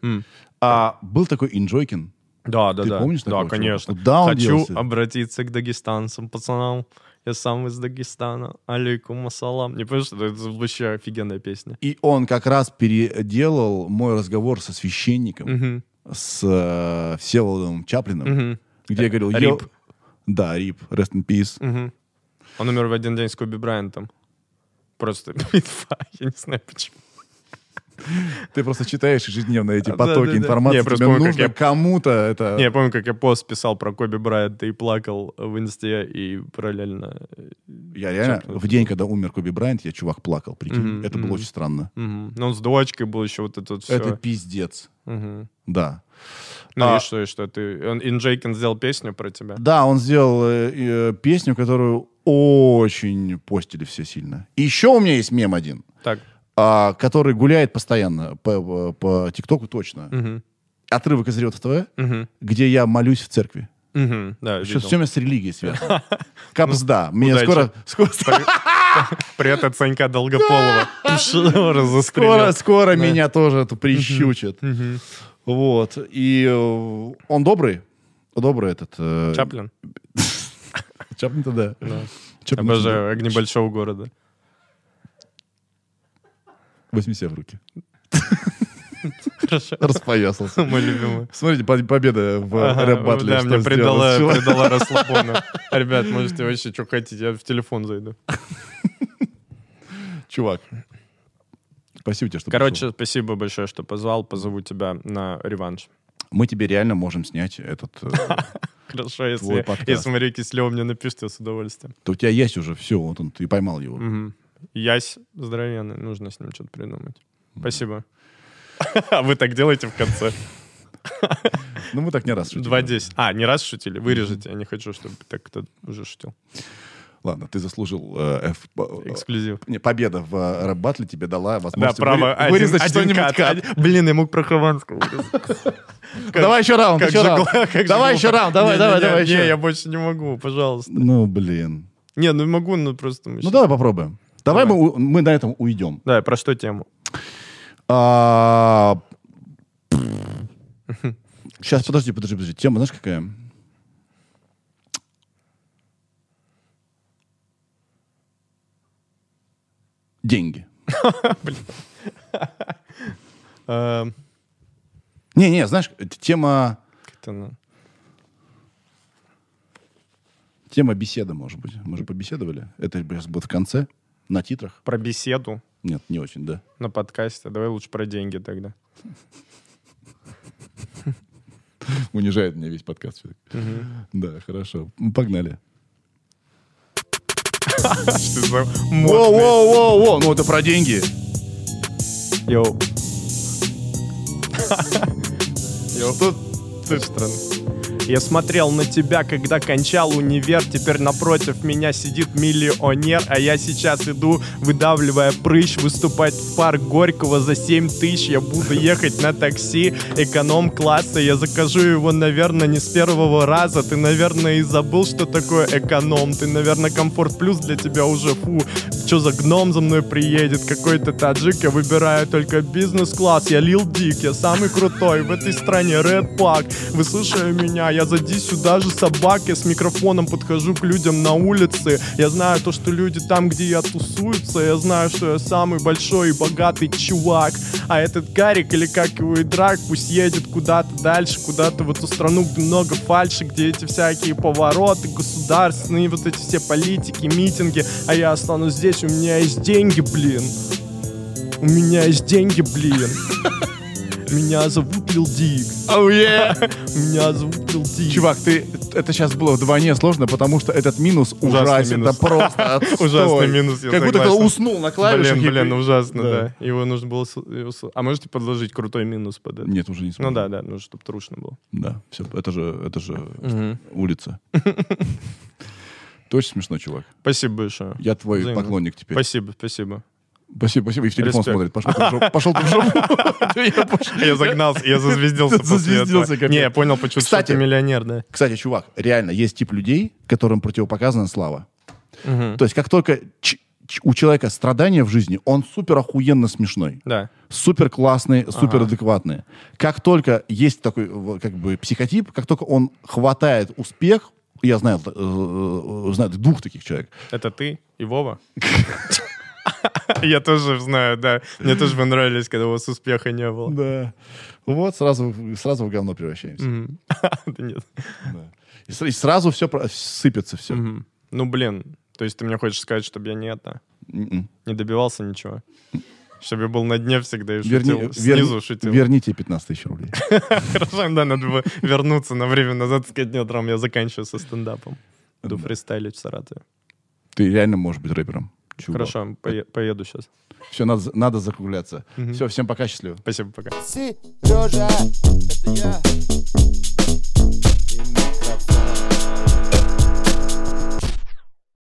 А, был такой Инджойкин. Да, да, Ты да. помнишь Да, конечно. он Хочу обратиться к дагестанцам, пацанам. Я сам из Дагестана. Алейкум ассалам. Не понимаешь, это, это вообще офигенная песня. И он как раз переделал мой разговор со священником, Мгм, с э, Всеволодом Чаплиным, мгм, где я говорил... Рип. «Йо-» Да, Рип, rest in peace. мгм. Он умер в один день с Коби Брайантом. Просто я не знаю почему. Ты просто читаешь ежедневно эти потоки информации. Тебе помню, как нужно кому-то это... Не, я помню, как я пост писал про Коби Брайанта и плакал в инсте, и параллельно... Я реально, в день, когда умер Коби Брайант, я, чувак, плакал, прикинь. Это было очень странно. Ну, он с дочкой был еще вот это вот все. Это пиздец. Да. Ну А- и что, и что? Ты... Он, Ин Джейкин сделал песню про тебя? Да, он сделал э, э, песню, которую очень постили все сильно. И еще у меня есть мем один, Так. А, который гуляет постоянно по, по ТикТоку точно. Мгм. Отрывок из Риота ТВ, Мгм. где я молюсь в церкви. Мгм. Да, видел. все с религией связано. Капсда. Меня удачи. скоро, Привет от Санька Долгополова. Скоро, скоро меня тоже прищучат. Вот. И э, он добрый. Добрый этот. э, Чаплин? Чаплин-то да. Обожаю огни большого города. Возьми себя в руки. Хорошо. Распоясался. Мой любимый. Смотрите, по- победа в Ага, рэп-баттле. Да, что мне придала, придала расслабона. Ребят, можете вообще что хотите, я в телефон зайду. Чувак. Спасибо тебе, что Короче, пришел. спасибо большое, что позвал. Позову тебя на реванш. Мы тебе реально можем снять этот... э, Хорошо, если, если Мария Киселева мне напишет, я с удовольствием. то у тебя есть уже все, вот он, ты поймал его. Ясь здоровенный, нужно с ним что-то придумать. Спасибо. А вы так делаете в конце? Ну, мы так не раз шутили. 2.10. А, не раз шутили? Вырежете. Я не хочу, чтобы так кто-то уже шутил. Ладно, ты заслужил э, э, Эксклюзив. не, победа в э, рэп-баттле тебе дала Да, возможность право. выре- вырезать один что-нибудь. Один- Блин, я мог про Хованского. Давай еще раунд, еще раунд. Давай еще раунд, давай, Не, давай, не, давай не, еще. я больше не могу, пожалуйста. Ну, блин. Не, ну могу, но просто... Ну, давай попробуем. Давай, Давай. Мы, мы на этом уйдем. Да, про что тему? А, Сейчас, подожди, подожди, подожди. Тема, знаешь, какая? деньги. Э, Не-не, знаешь, тема, тема беседы, может быть. Мы же побеседовали. Это сейчас будет в конце, на титрах. Про беседу Нет, не очень, да. на подкасте. Давай лучше про деньги тогда. Унижает меня весь подкаст. Да, хорошо. Ну, Погнали. Что за Воу-воу-воу-воу! Ну, это про деньги. Йоу. Йоу. Тут ты странно. Я смотрел на тебя, когда кончал универ, теперь напротив меня сидит миллионер, а я сейчас иду, выдавливая прыщ, выступать в парк Горького за 7 тысяч. Я буду ехать на такси эконом-класса, я закажу его, наверное, не с первого раза. Ты, наверное, и забыл, что такое эконом. Ты, наверное, комфорт плюс для тебя уже фу. Что за гном за мной приедет? Какой-то таджик, я выбираю только бизнес-класс. Я Лил Дик, я самый крутой в этой стране. Red Pack, выслушай меня, я зади сюда же собак. Я с микрофоном подхожу к людям на улице. Я знаю то, что люди там, где я тусуются. Я знаю, что я самый большой и богатый чувак. А этот Гарик, или как его и Драк, пусть едет куда-то дальше, куда-то в эту страну, где много фальши, где эти всякие повороты государственные, вот эти все политики, митинги. А я останусь здесь, у меня есть деньги, блин. У меня есть деньги, блин. Меня зовут Лил Дик. Меня зовут Лил Дик. Чувак, ты это сейчас было вдвойне сложно, потому что этот минус Ужасный ужасен. минус. Это просто. Ужасный минус, Как будто кто уснул на клавишах. Блин, блин, ужасно, Да. Его нужно было... А можете подложить крутой минус под это? Нет, уже не смогу. Ну да, да, ну чтобы трушно было. Да, все, это же, это же улица. Ты очень смешной, чувак. Спасибо большое. Я твой Взаимно. поклонник теперь. Спасибо, спасибо. Спасибо, спасибо. И в телефон Респект. смотрит. Пошел ты в жопу. Пошел ты в жопу. Я загнался, я зазвездился Зазвездился, капец. Не, я понял, почему ты миллионер, да. Кстати, чувак, реально, есть тип людей, которым противопоказана слава. То есть, как только у человека страдания в жизни, он супер охуенно смешной. Да. Супер классный, супер адекватный. Как только есть такой как бы психотип, как только он хватает успех, я знаю, э, э, знаю двух таких человек. Это ты и Вова? Я тоже знаю, да. Мне тоже понравились, когда у вас успеха не было. Да. Вот сразу, сразу в говно превращаемся. Да нет. И, сразу все сыпется все. Ну, блин. То есть ты мне хочешь сказать, чтобы я не это... М-м. Не добивался ничего? Чтобы я был на дне всегда и Верни- шутил. вер- Снизу шутил. Верните 15 тысяч рублей. Хорошо, да, надо бы вернуться на время назад сказать, нет, Ром, я заканчиваю со стендапом. Иду фристайлить в Саратове. Ты реально можешь быть рэпером чувак. Хорошо, по- поеду сейчас. Все, надо, надо закругляться. Угу. Все, всем пока, счастливо. Спасибо, пока. Сережа, это я. И микрофон.